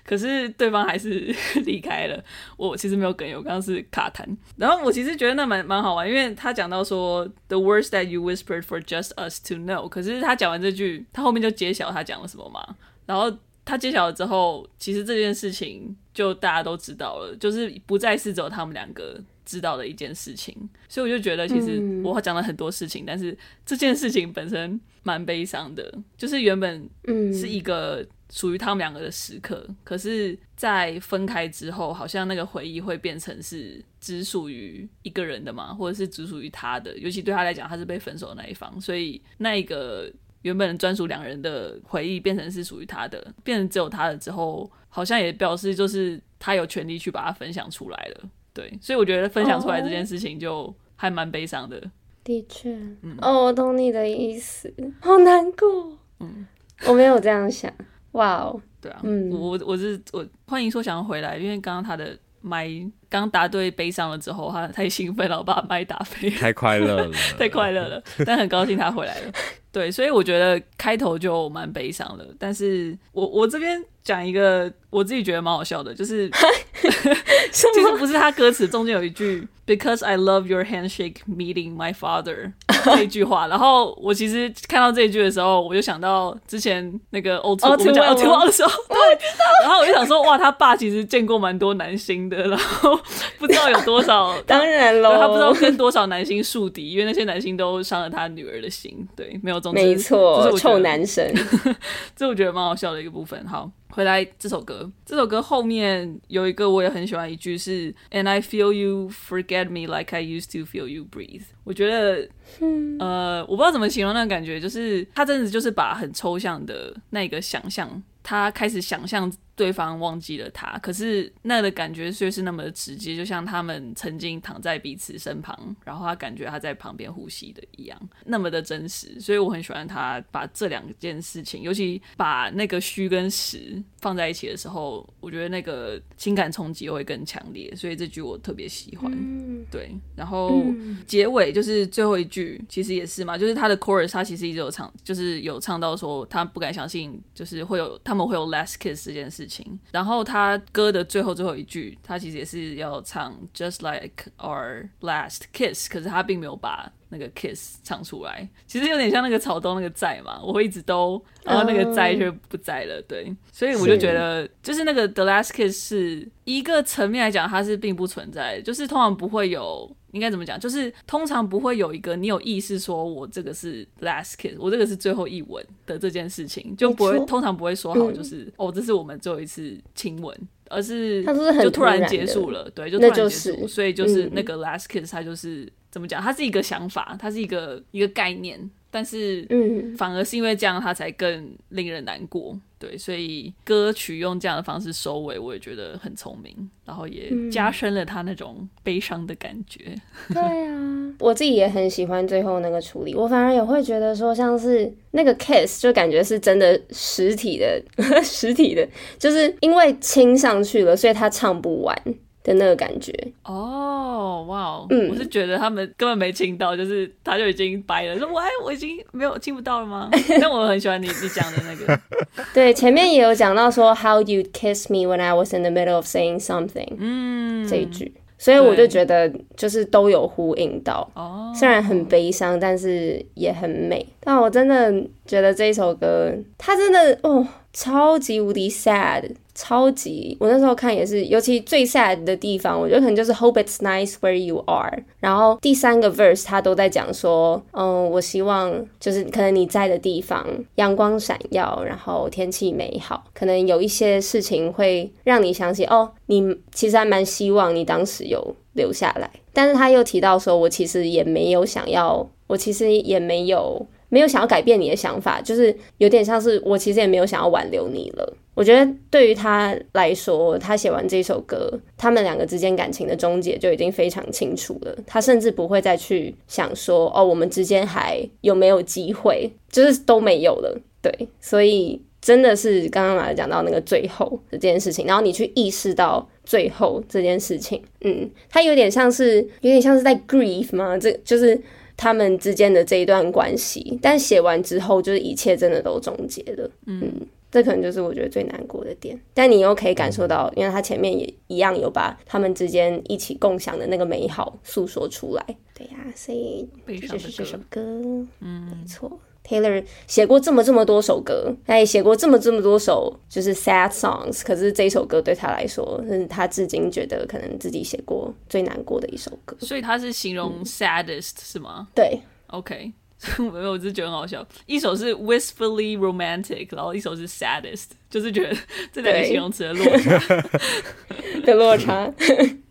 可是对方还是离开了。我其实没有哽咽，我刚刚是卡痰。然后我其实觉得那蛮蛮好玩，因为他讲到说 “the words that you whispered for just us to know”。可是他讲完这句，他后面就揭晓他讲了什么嘛。然后他揭晓了之后，其实这件事情就大家都知道了，就是不再是只有他们两个。知道的一件事情，所以我就觉得其实我讲了很多事情，嗯、但是这件事情本身蛮悲伤的，就是原本是一个属于他们两个的时刻，嗯、可是，在分开之后，好像那个回忆会变成是只属于一个人的嘛，或者是只属于他的，尤其对他来讲，他是被分手的那一方，所以那一个原本专属两人的回忆变成是属于他的，变成只有他的之后，好像也表示就是他有权利去把它分享出来了。对，所以我觉得分享出来这件事情就还蛮悲伤的。Oh, 的确，嗯，哦，我懂你的意思，好难过。嗯，我没有这样想。哇哦，对啊，嗯，我我是我欢迎说想要回来，因为刚刚他的麦刚答对悲伤了之后，他太兴奋了，我把麦打飞，太快乐了，太快乐了，但很高兴他回来了。对，所以我觉得开头就蛮悲伤的，但是我我这边讲一个我自己觉得蛮好笑的，就是 其实不是他歌词中间有一句 “Because I love your handshake meeting my father” 这一句话，然后我其实看到这一句的时候，我就想到之前那个 Too Well 我们讲 Too Well 的时候，对，然后我就想说，哇，他爸其实见过蛮多男星的，然后不知道有多少，当然喽，他不知道跟多少男星树敌，因为那些男星都伤了他女儿的心，对，没有。没错，就是臭男神，这我觉得蛮好笑的一个部分。好，回来这首歌，这首歌后面有一个我也很喜欢一句是 “And I feel you forget me like I used to feel you breathe”。我觉得，呃，我不知道怎么形容那个感觉，就是他真的就是把很抽象的那个想象，他开始想象。对方忘记了他，可是那个的感觉却是那么的直接，就像他们曾经躺在彼此身旁，然后他感觉他在旁边呼吸的一样，那么的真实。所以我很喜欢他把这两件事情，尤其把那个虚跟实放在一起的时候，我觉得那个情感冲击会更强烈。所以这句我特别喜欢。嗯、对，然后结尾就是最后一句，其实也是嘛，就是他的 chorus，他其实一直有唱，就是有唱到说他不敢相信，就是会有他们会有 last kiss 这件事。事情，然后他歌的最后最后一句，他其实也是要唱 Just like our last kiss，可是他并没有把那个 kiss 唱出来，其实有点像那个草东那个在嘛，我会一直都，然后那个在却不在了，对，所以我就觉得，就是那个 the last kiss 是一个层面来讲，它是并不存在，就是通常不会有。应该怎么讲？就是通常不会有一个你有意识说，我这个是 last kiss，我这个是最后一吻的这件事情，就不会通常不会说好，就是、嗯、哦，这是我们最后一次亲吻，而是就突然结束了，对，就突然结束，所以就是那个 last kiss，它就是怎么讲？它是一个想法，它是一个一个概念，但是嗯，反而是因为这样，它才更令人难过。对，所以歌曲用这样的方式收尾，我也觉得很聪明，然后也加深了他那种悲伤的感觉。嗯、对啊，我自己也很喜欢最后那个处理，我反而也会觉得说，像是那个 kiss，就感觉是真的实体的，实体的，就是因为亲上去了，所以他唱不完。的那个感觉。哦，哇哦，嗯，我是觉得他们根本没亲到，就是他就已经掰了，说我我已经没有亲不到了吗？但我很喜欢你你讲的那个，对，前面也有讲到说 How you kiss me when I was in the middle of saying something，嗯，这一句，所以我就觉得就是都有呼应到，哦，虽然很悲伤，但是也很美。但我真的觉得这一首歌，它真的哦，超级无敌 sad。超级，我那时候看也是，尤其最 sad 的地方，我觉得可能就是 Hope it's nice where you are。然后第三个 verse 他都在讲说，嗯，我希望就是可能你在的地方阳光闪耀，然后天气美好，可能有一些事情会让你想起，哦，你其实还蛮希望你当时有留下来。但是他又提到说，我其实也没有想要，我其实也没有没有想要改变你的想法，就是有点像是我其实也没有想要挽留你了。我觉得对于他来说，他写完这首歌，他们两个之间感情的终结就已经非常清楚了。他甚至不会再去想说，哦，我们之间还有没有机会，就是都没有了。对，所以真的是刚刚来讲到那个最后这件事情，然后你去意识到最后这件事情，嗯，他有点像是有点像是在 grief 吗？这就是他们之间的这一段关系。但写完之后，就是一切真的都终结了，嗯。这可能就是我觉得最难过的点，但你又可以感受到，因为他前面也一样有把他们之间一起共享的那个美好诉说出来。对呀、啊，所以这就是这首歌，嗯，没错。Taylor 写过这么这么多首歌，他也写过这么这么多首就是 sad songs，可是这首歌对他来说，是他至今觉得可能自己写过最难过的一首歌。所以他是形容 saddest、嗯、是吗？对，OK。没有，我只是觉得很好笑。一首是 wistfully romantic，然后一首是 saddest，就是觉得这两个形容词的落差 的落差。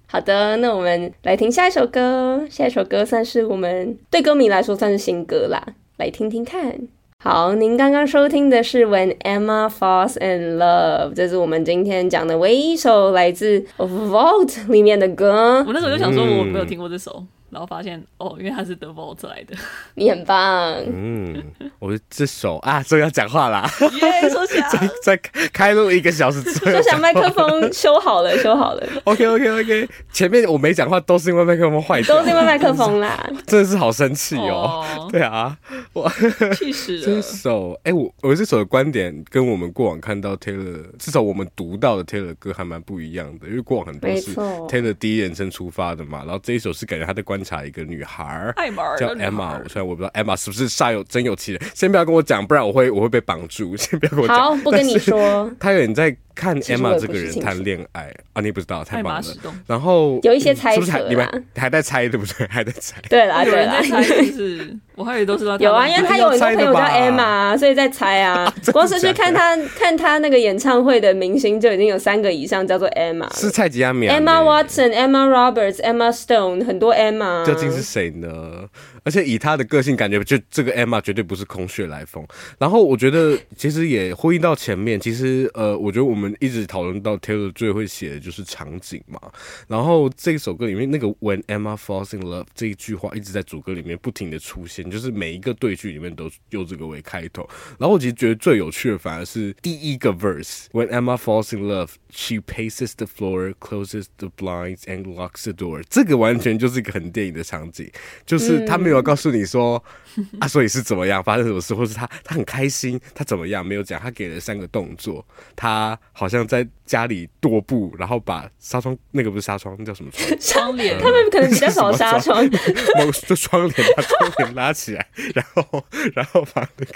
好的，那我们来听下一首歌。下一首歌算是我们对歌迷来说算是新歌啦，来听听看。好，您刚刚收听的是 When Emma Falls in Love，这是我们今天讲的唯一一首来自 Vault 里面的歌。我那时候就想说，我没有听过这首。嗯然后发现哦，因为他是 The Vault 来的，你很棒。嗯，我这首啊，终于要讲话啦。耶，说起来，再开录一个小时，就想麦克风修好了，修好了。OK OK OK，前面我没讲话都是因为麦克风坏掉，都是因为麦克风啦。真的是好生气哦。Oh, 对啊，我气死了。这首哎，我我这首的观点跟我们过往看到 Taylor，至少我们读到的 Taylor 歌还蛮不一样的，因为过往很多是 Taylor 第一人称出发的嘛，然后这一首是感觉他的观。查一个女孩叫 Emma，虽然我不知道 Emma 是不是煞有真有其人，先不要跟我讲，不然我会我会被绑住。先不要跟我讲，好，不跟你说。他有点在看 Emma 这个人谈恋爱啊，你不知道，太忙了。然后有一些猜测，是不是你们还在猜对不对？还在猜。对啦，对啦，就是我还以为都是 有啊，因为他有很多朋友叫 Emma，所以在猜啊。光是去看他看他那个演唱会的明星就已经有三个以上叫做 Emma，是蔡吉亚米，Emma Watson、Emma Roberts、Emma Stone，很多 Emma。究竟是谁呢？而且以他的个性，感觉就这个 Emma 绝对不是空穴来风。然后我觉得其实也呼应到前面，其实呃，我觉得我们一直讨论到 Taylor 最会写的就是场景嘛。然后这首歌里面那个 When Emma Falls in Love 这一句话一直在主歌里面不停的出现，就是每一个对句里面都用这个为开头。然后我其实觉得最有趣的反而是第一个 verse When Emma Falls in Love。She paces the floor, closes the blinds, and locks the door。这个完全就是一个很电影的场景，就是他们告诉你说、啊，所以是怎么样，发生什么事，或是他他很开心，他怎么样，没有讲，他给了三个动作，他好像在。家里踱步，然后把纱窗，那个不是纱窗，那叫什么窗？窗帘。他们可能比较少纱窗。就窗帘，把窗帘拉起来，然后，然后把那个，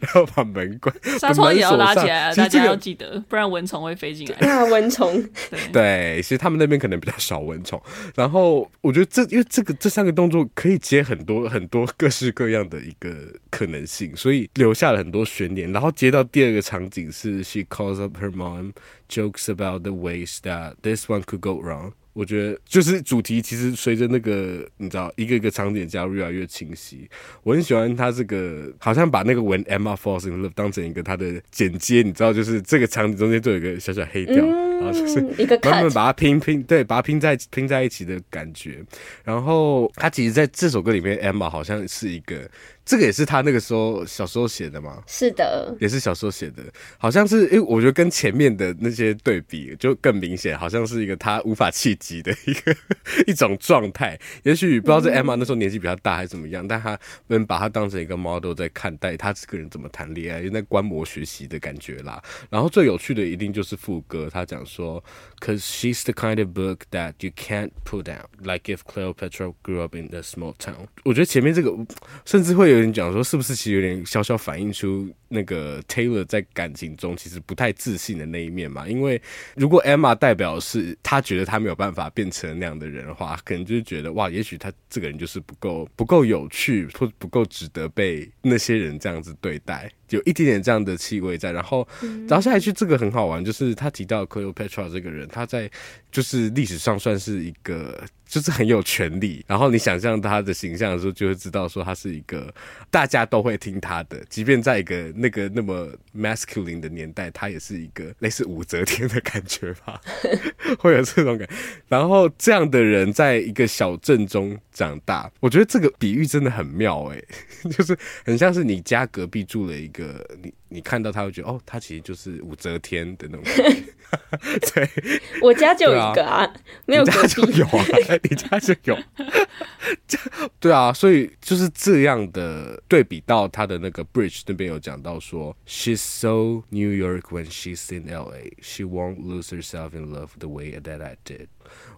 然后把门关。纱窗也要拉起来，大家要记得，不然蚊虫会飞进来。啊，蚊虫。对，其实他们那边可能比较少蚊虫。然后我觉得这，因为这个这三个动作可以接很多很多各式各这样的一个可能性，所以留下了很多悬念。然后接到第二个场景是 She calls up her mom。Jokes about the ways that this one could go wrong。我觉得就是主题其实随着那个你知道一个一个场景加入越来越清晰。我很喜欢他这个，好像把那个 When Emma Falls in Love 当成一个他的剪接，你知道，就是这个场景中间都有一个小小黑调，嗯、然后就是一个慢慢把它拼拼，对，把它拼在拼在一起的感觉。然后他其实在这首歌里面，Emma 好像是一个。这个也是他那个时候小时候写的吗？是的，也是小时候写的，好像是，因为我觉得跟前面的那些对比就更明显，好像是一个他无法企及的一个 一种状态。也许不知道是 Emma 那时候年纪比较大还是怎么样，嗯、但他能把他当成一个 model 在看待他这个人怎么谈恋爱，在观摩学习的感觉啦。然后最有趣的一定就是副歌，他讲说，Cause she's the kind of book that you can't put down, like if Cleopatra grew up in a small town。我觉得前面这个甚至会有。跟你讲说，是不是其实有点小小反映出那个 Taylor 在感情中其实不太自信的那一面嘛？因为如果 Emma 代表是他觉得他没有办法变成那样的人的话，可能就是觉得哇，也许他这个人就是不够不够有趣，或不够值得被那些人这样子对待，有一点点这样的气味在。然后，然后下一句这个很好玩，就是他提到 Cleopatra 这个人，他在就是历史上算是一个。就是很有权力，然后你想象他的形象的时候，就会知道说他是一个大家都会听他的，即便在一个那个那么 masculine 的年代，他也是一个类似武则天的感觉吧，会有这种感。然后这样的人在一个小镇中长大，我觉得这个比喻真的很妙哎、欸，就是很像是你家隔壁住了一个你。你看到他会觉得哦，他其实就是武则天的那种感觉。对，我家就有一个啊，啊没有隔壁就有啊，你家就有。对啊，所以就是这样的对比到他的那个 bridge 那边有讲到说，She's so New York when she's in LA, she won't lose herself in love the way that I did。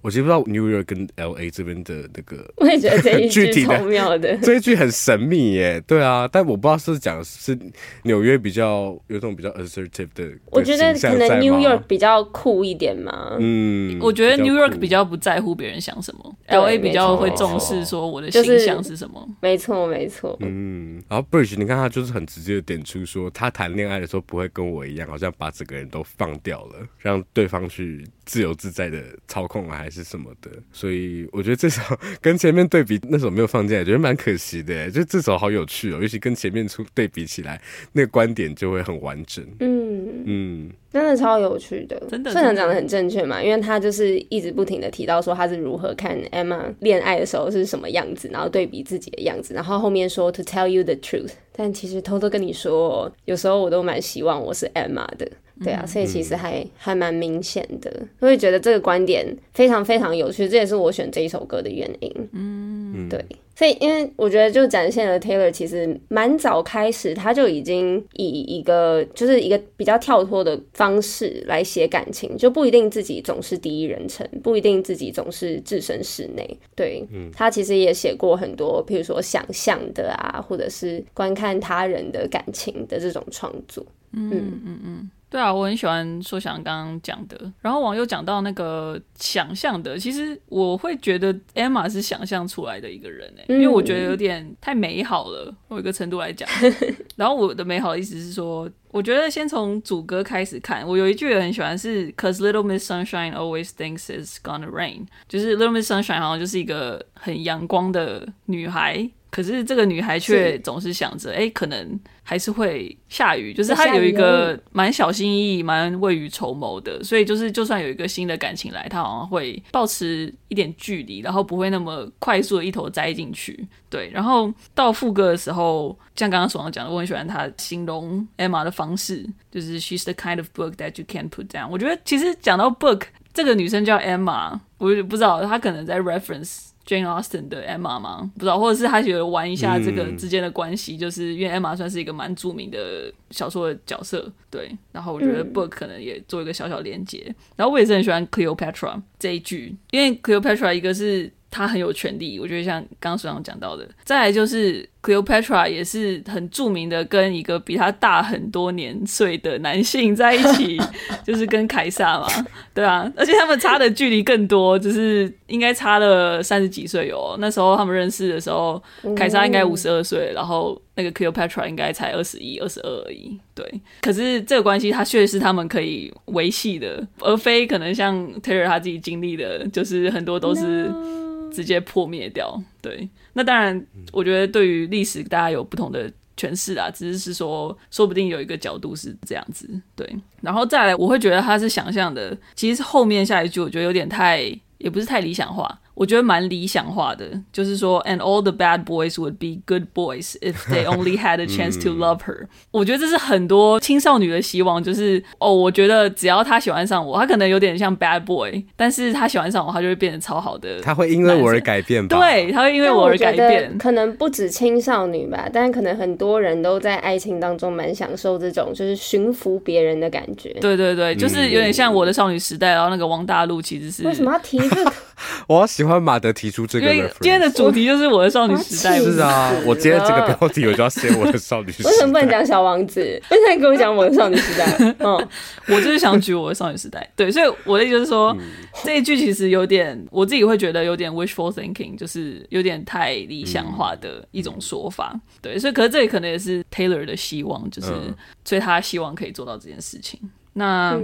我其实不知道 New York 跟 LA 这边的那个，我也觉得这一句 超妙的，这一句很神秘耶。对啊，但我不知道是讲是纽约比较有种比较 assertive 的，我觉得可能 New York 比较酷一点嘛。嗯，我觉得 New York 比较不在乎别人想什么，LA 比较会重视说我的形象是什么。没错，没错。嗯，然后 Bridge 你看他就是很直接的点出说，他谈恋爱的时候不会跟我一样，好像把整个人都放掉了，让对方去自由自在的操控啊，还是什么的。所以我觉得这首跟前面对比，那首没有放进来，觉得蛮可惜的。就这首好有趣哦，尤其跟前面出对比起来，那个观点就会很完整。嗯嗯。嗯真的超有趣的，真的，社长讲的很正确嘛，因为他就是一直不停的提到说他是如何看 Emma 恋爱的时候是什么样子，然后对比自己的样子，然后后面说 To tell you the truth，但其实偷偷跟你说，有时候我都蛮希望我是 Emma 的，对啊，所以其实还、嗯、还蛮明显的，我会觉得这个观点非常非常有趣，这也是我选这一首歌的原因，嗯，对。所以，因为我觉得就展现了 Taylor 其实蛮早开始，他就已经以一个就是一个比较跳脱的方式来写感情，就不一定自己总是第一人称，不一定自己总是置身事内。对，嗯，他其实也写过很多，譬如说想象的啊，或者是观看他人的感情的这种创作。嗯嗯嗯。嗯对啊，我很喜欢说想刚刚讲的，然后网友讲到那个想象的，其实我会觉得 Emma 是想象出来的一个人诶，因为我觉得有点太美好了，我有一个程度来讲。然后我的美好的意思是说，我觉得先从主歌开始看，我有一句也很喜欢是 Cause Little Miss Sunshine always thinks it's gonna rain，就是 Little Miss Sunshine 好像就是一个很阳光的女孩。可是这个女孩却总是想着，哎，可能还是会下雨。就是她有一个蛮小心翼翼、蛮未雨绸缪的，所以就是就算有一个新的感情来，她好像会保持一点距离，然后不会那么快速的一头栽进去。对，然后到副歌的时候，像刚刚所讲的，我很喜欢她形容 Emma 的方式，就是 She's the kind of book that you can't put down。我觉得其实讲到 book，这个女生叫 Emma，我也不知道她可能在 reference。Jane Austen 的 Emma 吗？不知道，或者是他觉得玩一下这个之间的关系，嗯、就是因为 Emma 算是一个蛮著名的小说的角色，对。然后我觉得 Book 可能也做一个小小连接。嗯、然后我也是很喜欢 Cleopatra 这一句，因为 Cleopatra 一个是。他很有权利，我觉得像刚刚所长讲到的，再来就是 Cleopatra 也是很著名的，跟一个比他大很多年岁的男性在一起，就是跟凯撒嘛，对啊，而且他们差的距离更多，就是应该差了三十几岁哦。那时候他们认识的时候，凯撒应该五十二岁，然后。那个 Cleopatra 应该才二十一、二十二而已。对，可是这个关系他确实是他们可以维系的，而非可能像 Taylor 他自己经历的，就是很多都是直接破灭掉。对，那当然，我觉得对于历史大家有不同的诠释啊，只是是说，说不定有一个角度是这样子。对，然后再来，我会觉得他是想象的，其实后面下一句我觉得有点太，也不是太理想化。我觉得蛮理想化的，就是说，and all the bad boys would be good boys if they only had a chance to love her。我觉得这是很多青少女的希望，就是哦，我觉得只要他喜欢上我，他可能有点像 bad boy，但是他喜欢上我，他就会变得超好的。他会因为我而改变吧？对，他会因为我而改变。可能不止青少女吧，但可能很多人都在爱情当中蛮享受这种就是驯服别人的感觉。对对对，就是有点像我的少女时代，然后那个王大陆其实是为什么要提这个？我好喜欢马德提出这个，因为今天的主题就是我的少女时代。是啊，我今天这个标题我就要写我的少女时代。为什么不能讲小王子？为什么你跟我讲我的少女时代？嗯，我就是想举我的少女时代。对，所以我的意思就是说，嗯、这一句其实有点，我自己会觉得有点 wishful thinking，就是有点太理想化的一种说法。嗯、对，所以可是这里可能也是 Taylor 的希望，就是、嗯、所以他希望可以做到这件事情。那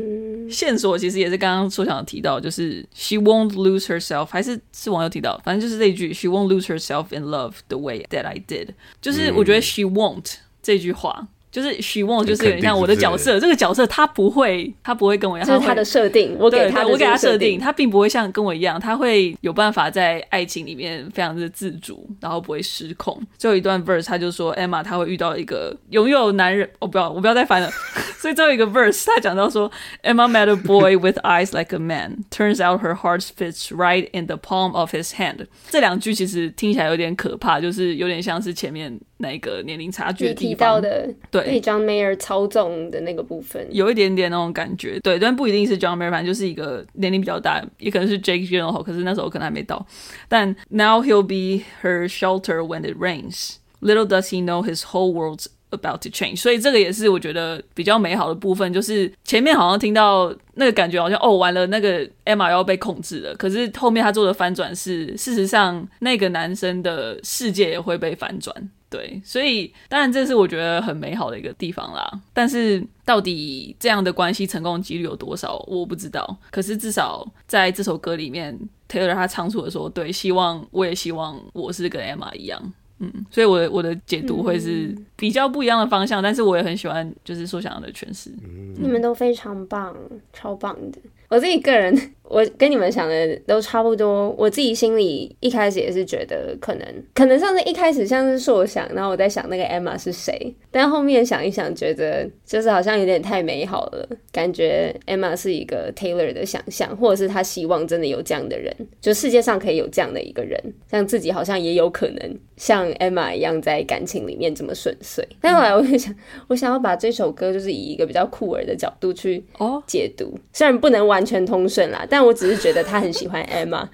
线索其实也是刚刚所想提到，就是 she won't lose herself，还是是网友提到，反正就是这一句 she won't lose herself in love the way that I did，就是我觉得 she won't 这句话。就是 she won't，就是有点像我的角色。这个角色他不会，他不会跟我一样。这是他的设定，我给他，我给他设定，他并不会像跟我一样，他会有办法在爱情里面非常的自主，然后不会失控。最后一段 verse，他就说 Emma 他会遇到一个拥有男人，哦不要，我不要再翻了。所以最后一个 verse，他讲到说 Emma met a boy with eyes like a man，turns out her heart fits right in the palm of his hand。这两句其实听起来有点可怕，就是有点像是前面。那个年龄差距的地方，提到的对，被 John Mayer 操纵的那个部分，有一点点那种感觉，对，但不一定是 John Mayer，反正就是一个年龄比较大，也可能是 Jake Gyllenhaal，可是那时候可能还没到。但 Now he'll be her shelter when it rains. Little does he know his whole world's about to change. 所以这个也是我觉得比较美好的部分，就是前面好像听到那个感觉好像哦，完了，那个 Emma 要被控制了，可是后面他做的翻转是，事实上那个男生的世界也会被翻转。对，所以当然这是我觉得很美好的一个地方啦。但是到底这样的关系成功几率有多少，我不知道。可是至少在这首歌里面，Taylor 他唱出的说，对，希望我也希望我是跟 Emma 一样。嗯，所以我的我的解读会是比较不一样的方向，嗯、但是我也很喜欢就是说想要的诠释。你们都非常棒，超棒的。我自己个人，我跟你们想的都差不多。我自己心里一开始也是觉得，可能可能像是一开始像是说我想，然后我在想那个 Emma 是谁，但后面想一想，觉得就是好像有点太美好了，感觉 Emma 是一个 Taylor 的想象，或者是他希望真的有这样的人，就世界上可以有这样的一个人，像自己好像也有可能像 Emma 一样在感情里面这么顺遂。但后来我就想，我想要把这首歌就是以一个比较酷儿的角度去解读，虽然不能。完全通顺啦，但我只是觉得他很喜欢 Emma，啊、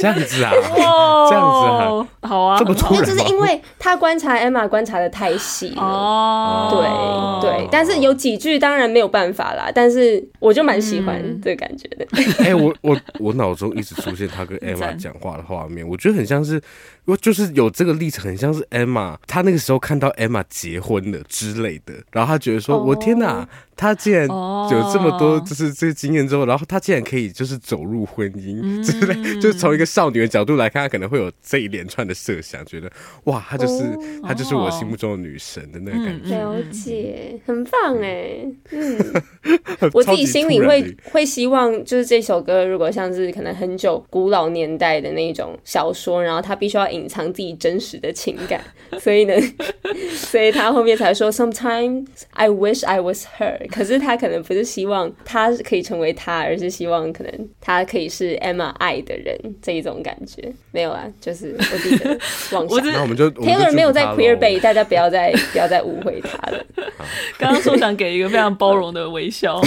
这样子啊，这样子啊，好啊，这么突然，就是因为他观察 Emma 观察的太细了，哦，对对，但是有几句当然没有办法啦，但是我就蛮喜欢这个感觉的。哎、欸，我我我脑中一直出现他跟 Emma 讲话的画面，我觉得很像是。我就是有这个历程，很像是 Emma，她那个时候看到 Emma 结婚了之类的，然后她觉得说：“ oh. 我天哪，她竟然有这么多就是这个经验之后，然后她竟然可以就是走入婚姻之类，mm. 就是从一个少女的角度来看，她可能会有这一连串的设想，觉得哇，她就是她、oh. 就是我心目中的女神的那个感觉。了解，很棒哎，嗯，我自己心里会会希望，就是这首歌如果像是可能很久古老年代的那种小说，然后她必须要。隐藏自己真实的情感，所以呢，所以他后面才说 “Sometimes I wish I was her”。可是他可能不是希望他可以成为他，而是希望可能他可以是 Emma 爱的人这一种感觉。没有啊，就是我自己的妄想。那我们就 Taylor 没有在 Queer Bay，大家不要再不要再误会他了。刚刚说想给一个非常包容的微笑，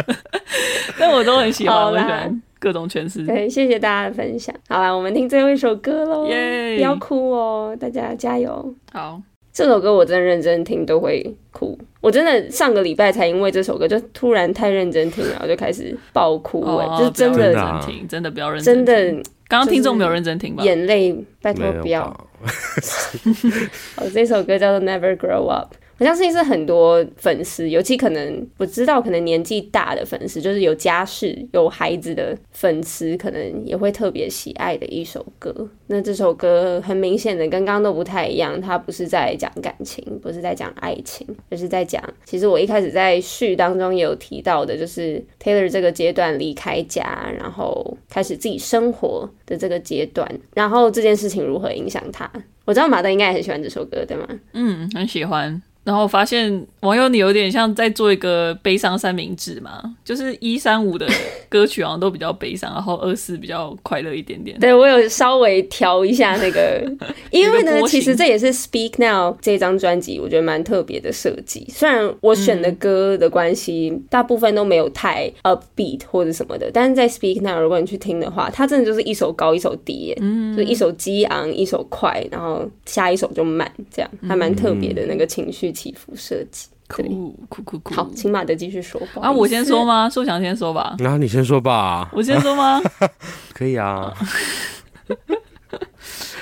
但我都很喜欢，我喜欢。各种诠释。对，谢谢大家的分享。好了，我们听最后一首歌喽。耶！不要哭哦，大家加油。好，这首歌我真的认真听都会哭。我真的上个礼拜才因为这首歌就突然太认真听，然后就开始爆哭。哎，就真的认真听，真的不要认真。真的，刚刚听众没有认真听吧？眼泪，拜托不要。哦，这首歌叫做《Never Grow Up》。我相信是很多粉丝，尤其可能我知道，可能年纪大的粉丝，就是有家室、有孩子的粉丝，可能也会特别喜爱的一首歌。那这首歌很明显的跟刚刚都不太一样，它不是在讲感情，不是在讲爱情，而是在讲，其实我一开始在序当中也有提到的，就是 Taylor 这个阶段离开家，然后开始自己生活的这个阶段，然后这件事情如何影响他。我知道马德应该也很喜欢这首歌，对吗？嗯，很喜欢。然后发现网友你有点像在做一个悲伤三明治嘛，就是一三五的歌曲好像都比较悲伤，然后二四比较快乐一点点。对，我有稍微调一下那个，因为呢，其实这也是 Speak Now 这张专辑我觉得蛮特别的设计。虽然我选的歌的关系，嗯、大部分都没有太 upbeat 或者什么的，但是在 Speak Now 如果你去听的话，它真的就是一首高一首低，嗯，就一首激昂一首快，然后下一首就慢，这样还蛮特别的那个情绪。起伏设计，酷酷酷酷。好，请马德继续说。啊，我先说吗？寿翔先说吧。那、啊、你先说吧。我先说吗？可以啊。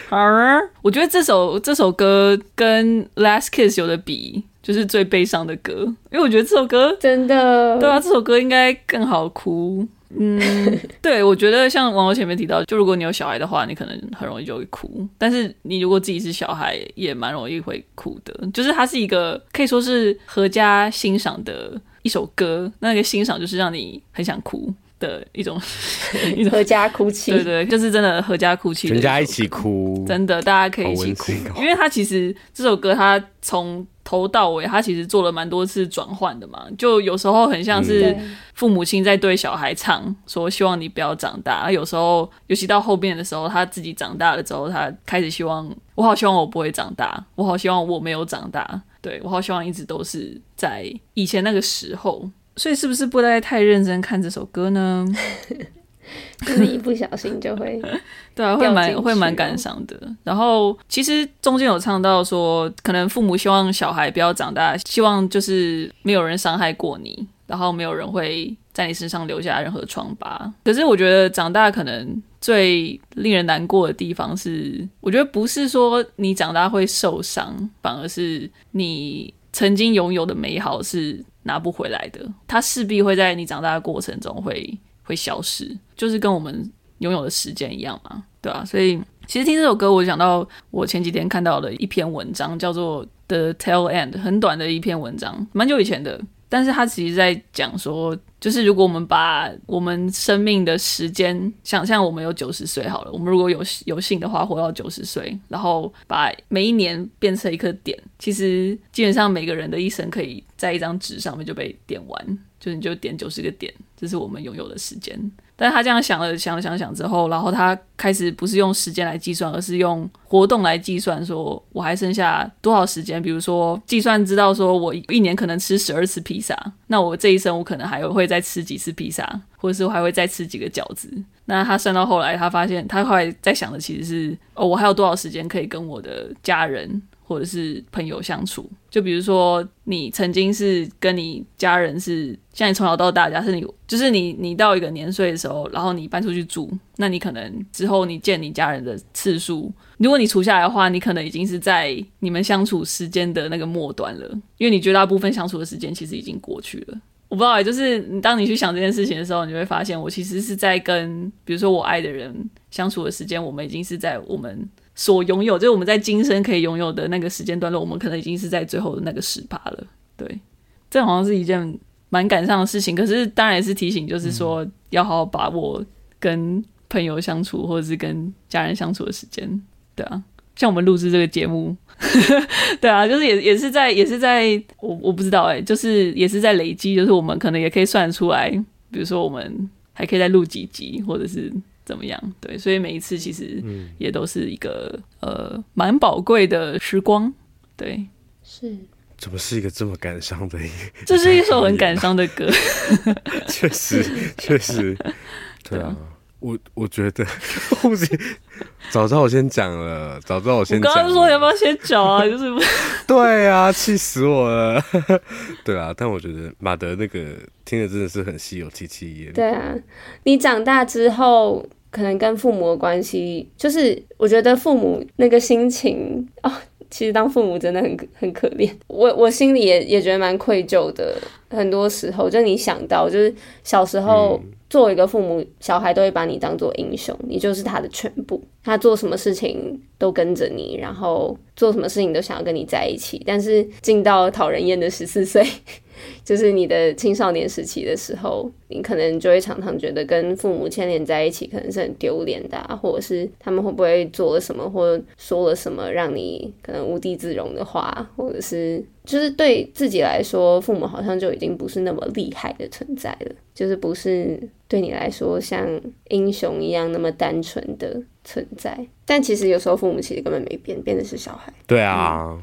好啊，我觉得这首这首歌跟《Last Kiss》有的比，就是最悲伤的歌，因为我觉得这首歌真的，对啊，这首歌应该更好哭。嗯，对，我觉得像网友前面提到，就如果你有小孩的话，你可能很容易就会哭。但是你如果自己是小孩，也蛮容易会哭的。就是它是一个可以说是合家欣赏的一首歌，那个欣赏就是让你很想哭的一种，一种合家哭泣。对对，就是真的合家哭泣，全家一起哭，真的大家可以一起哭。因为它其实这首歌，它从头到尾，他其实做了蛮多次转换的嘛，就有时候很像是父母亲在对小孩唱，说希望你不要长大。有时候，尤其到后面的时候，他自己长大了之后，他开始希望，我好希望我不会长大，我好希望我没有长大，对，我好希望一直都是在以前那个时候。所以是不是不该太认真看这首歌呢？就是一不小心就会，对啊，会蛮会蛮感伤的。然后其实中间有唱到说，可能父母希望小孩不要长大，希望就是没有人伤害过你，然后没有人会在你身上留下任何疮疤。可是我觉得长大可能最令人难过的地方是，我觉得不是说你长大会受伤，反而是你曾经拥有的美好是拿不回来的，它势必会在你长大的过程中会。会消失，就是跟我们拥有的时间一样嘛，对啊。所以其实听这首歌，我想到我前几天看到的一篇文章，叫做《The Tail End》，很短的一篇文章，蛮久以前的。但是它其实在讲说，就是如果我们把我们生命的时间想象我们有九十岁好了，我们如果有有幸的话活到九十岁，然后把每一年变成一颗点，其实基本上每个人的一生可以在一张纸上面就被点完。就你就点九十个点，这是我们拥有的时间。但是他这样想了想了想想之后，然后他开始不是用时间来计算，而是用活动来计算，说我还剩下多少时间。比如说计算知道说我一年可能吃十二次披萨，那我这一生我可能还会再吃几次披萨，或者是我还会再吃几个饺子。那他算到后来，他发现他后来在想的其实是哦，我还有多少时间可以跟我的家人。或者是朋友相处，就比如说你曾经是跟你家人是，像你从小到大，假设你就是你，你到一个年岁的时候，然后你搬出去住，那你可能之后你见你家人的次数，如果你除下来的话，你可能已经是在你们相处时间的那个末端了，因为你绝大部分相处的时间其实已经过去了。我不知道，就是当你去想这件事情的时候，你会发现，我其实是在跟，比如说我爱的人相处的时间，我们已经是在我们。所拥有，就是我们在今生可以拥有的那个时间段落，我们可能已经是在最后的那个十趴了。对，这好像是一件蛮感伤的事情。可是当然也是提醒，就是说要好好把握跟朋友相处或者是跟家人相处的时间。对啊，像我们录制这个节目，对啊，就是也也是在也是在我我不知道哎、欸，就是也是在累积，就是我们可能也可以算出来，比如说我们还可以再录几集，或者是。怎么样？对，所以每一次其实也都是一个、嗯、呃蛮宝贵的时光。对，是。怎么是一个这么感伤的一个？这是一首很感伤的歌。确实，确实，对啊。我我觉得，不行，早知道我先讲了，早知道我先讲。刚刚说要不要先讲啊？就是不对啊，气死我了。对啊，但我觉得马德那个听的真的是很稀有，戚戚耶。对啊，你长大之后，可能跟父母的关系，就是我觉得父母那个心情哦，其实当父母真的很很可怜，我我心里也也觉得蛮愧疚的。很多时候，就你想到，就是小时候。作为一个父母，小孩都会把你当做英雄，你就是他的全部。他做什么事情都跟着你，然后做什么事情都想要跟你在一起。但是进到讨人厌的十四岁，就是你的青少年时期的时候，你可能就会常常觉得跟父母牵连在一起，可能是很丢脸的啊，或者是他们会不会做了什么或说了什么让你可能无地自容的话，或者是。就是对自己来说，父母好像就已经不是那么厉害的存在了，就是不是对你来说像英雄一样那么单纯的存在。但其实有时候父母其实根本没变，变的是小孩。对啊，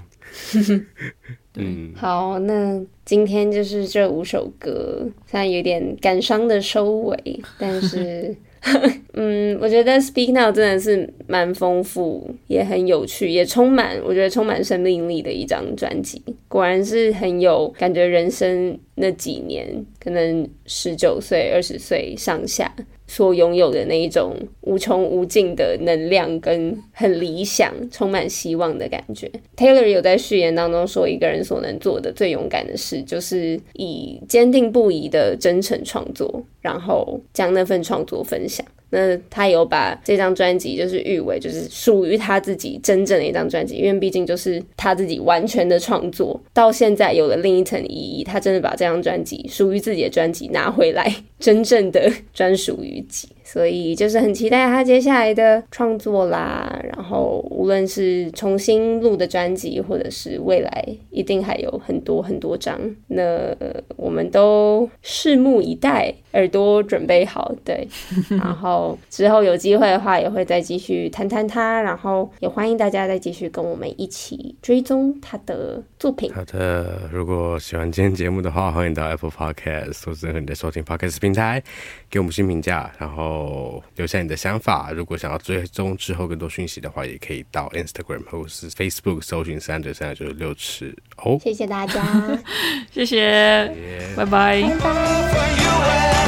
嗯，嗯好，那今天就是这五首歌，虽然有点感伤的收尾，但是。嗯，我觉得《Speak Now》真的是蛮丰富，也很有趣，也充满我觉得充满生命力的一张专辑。果然是很有感觉，人生那几年，可能十九岁、二十岁上下。所拥有的那一种无穷无尽的能量跟很理想、充满希望的感觉。Taylor 有在序言当中说，一个人所能做的最勇敢的事，就是以坚定不移的真诚创作，然后将那份创作分享。那他有把这张专辑就是誉为就是属于他自己真正的一张专辑，因为毕竟就是他自己完全的创作，到现在有了另一层意义。他真的把这张专辑属于自己的专辑拿回来，真正的专属于己。所以就是很期待他接下来的创作啦，然后无论是重新录的专辑，或者是未来一定还有很多很多张，那我们都拭目以待，耳朵准备好，对，然后之后有机会的话也会再继续谈谈他，然后也欢迎大家再继续跟我们一起追踪他的作品。好的，如果喜欢今天节目的话，欢迎到 Apple Podcast 或者你的收听 Podcast 平台给我们新评价，然后。哦，留下你的想法。如果想要追踪之后更多讯息的话，也可以到 Instagram 或者是 Facebook 搜寻三九三九六尺。哦，谢谢大家，谢谢，拜拜。拜拜。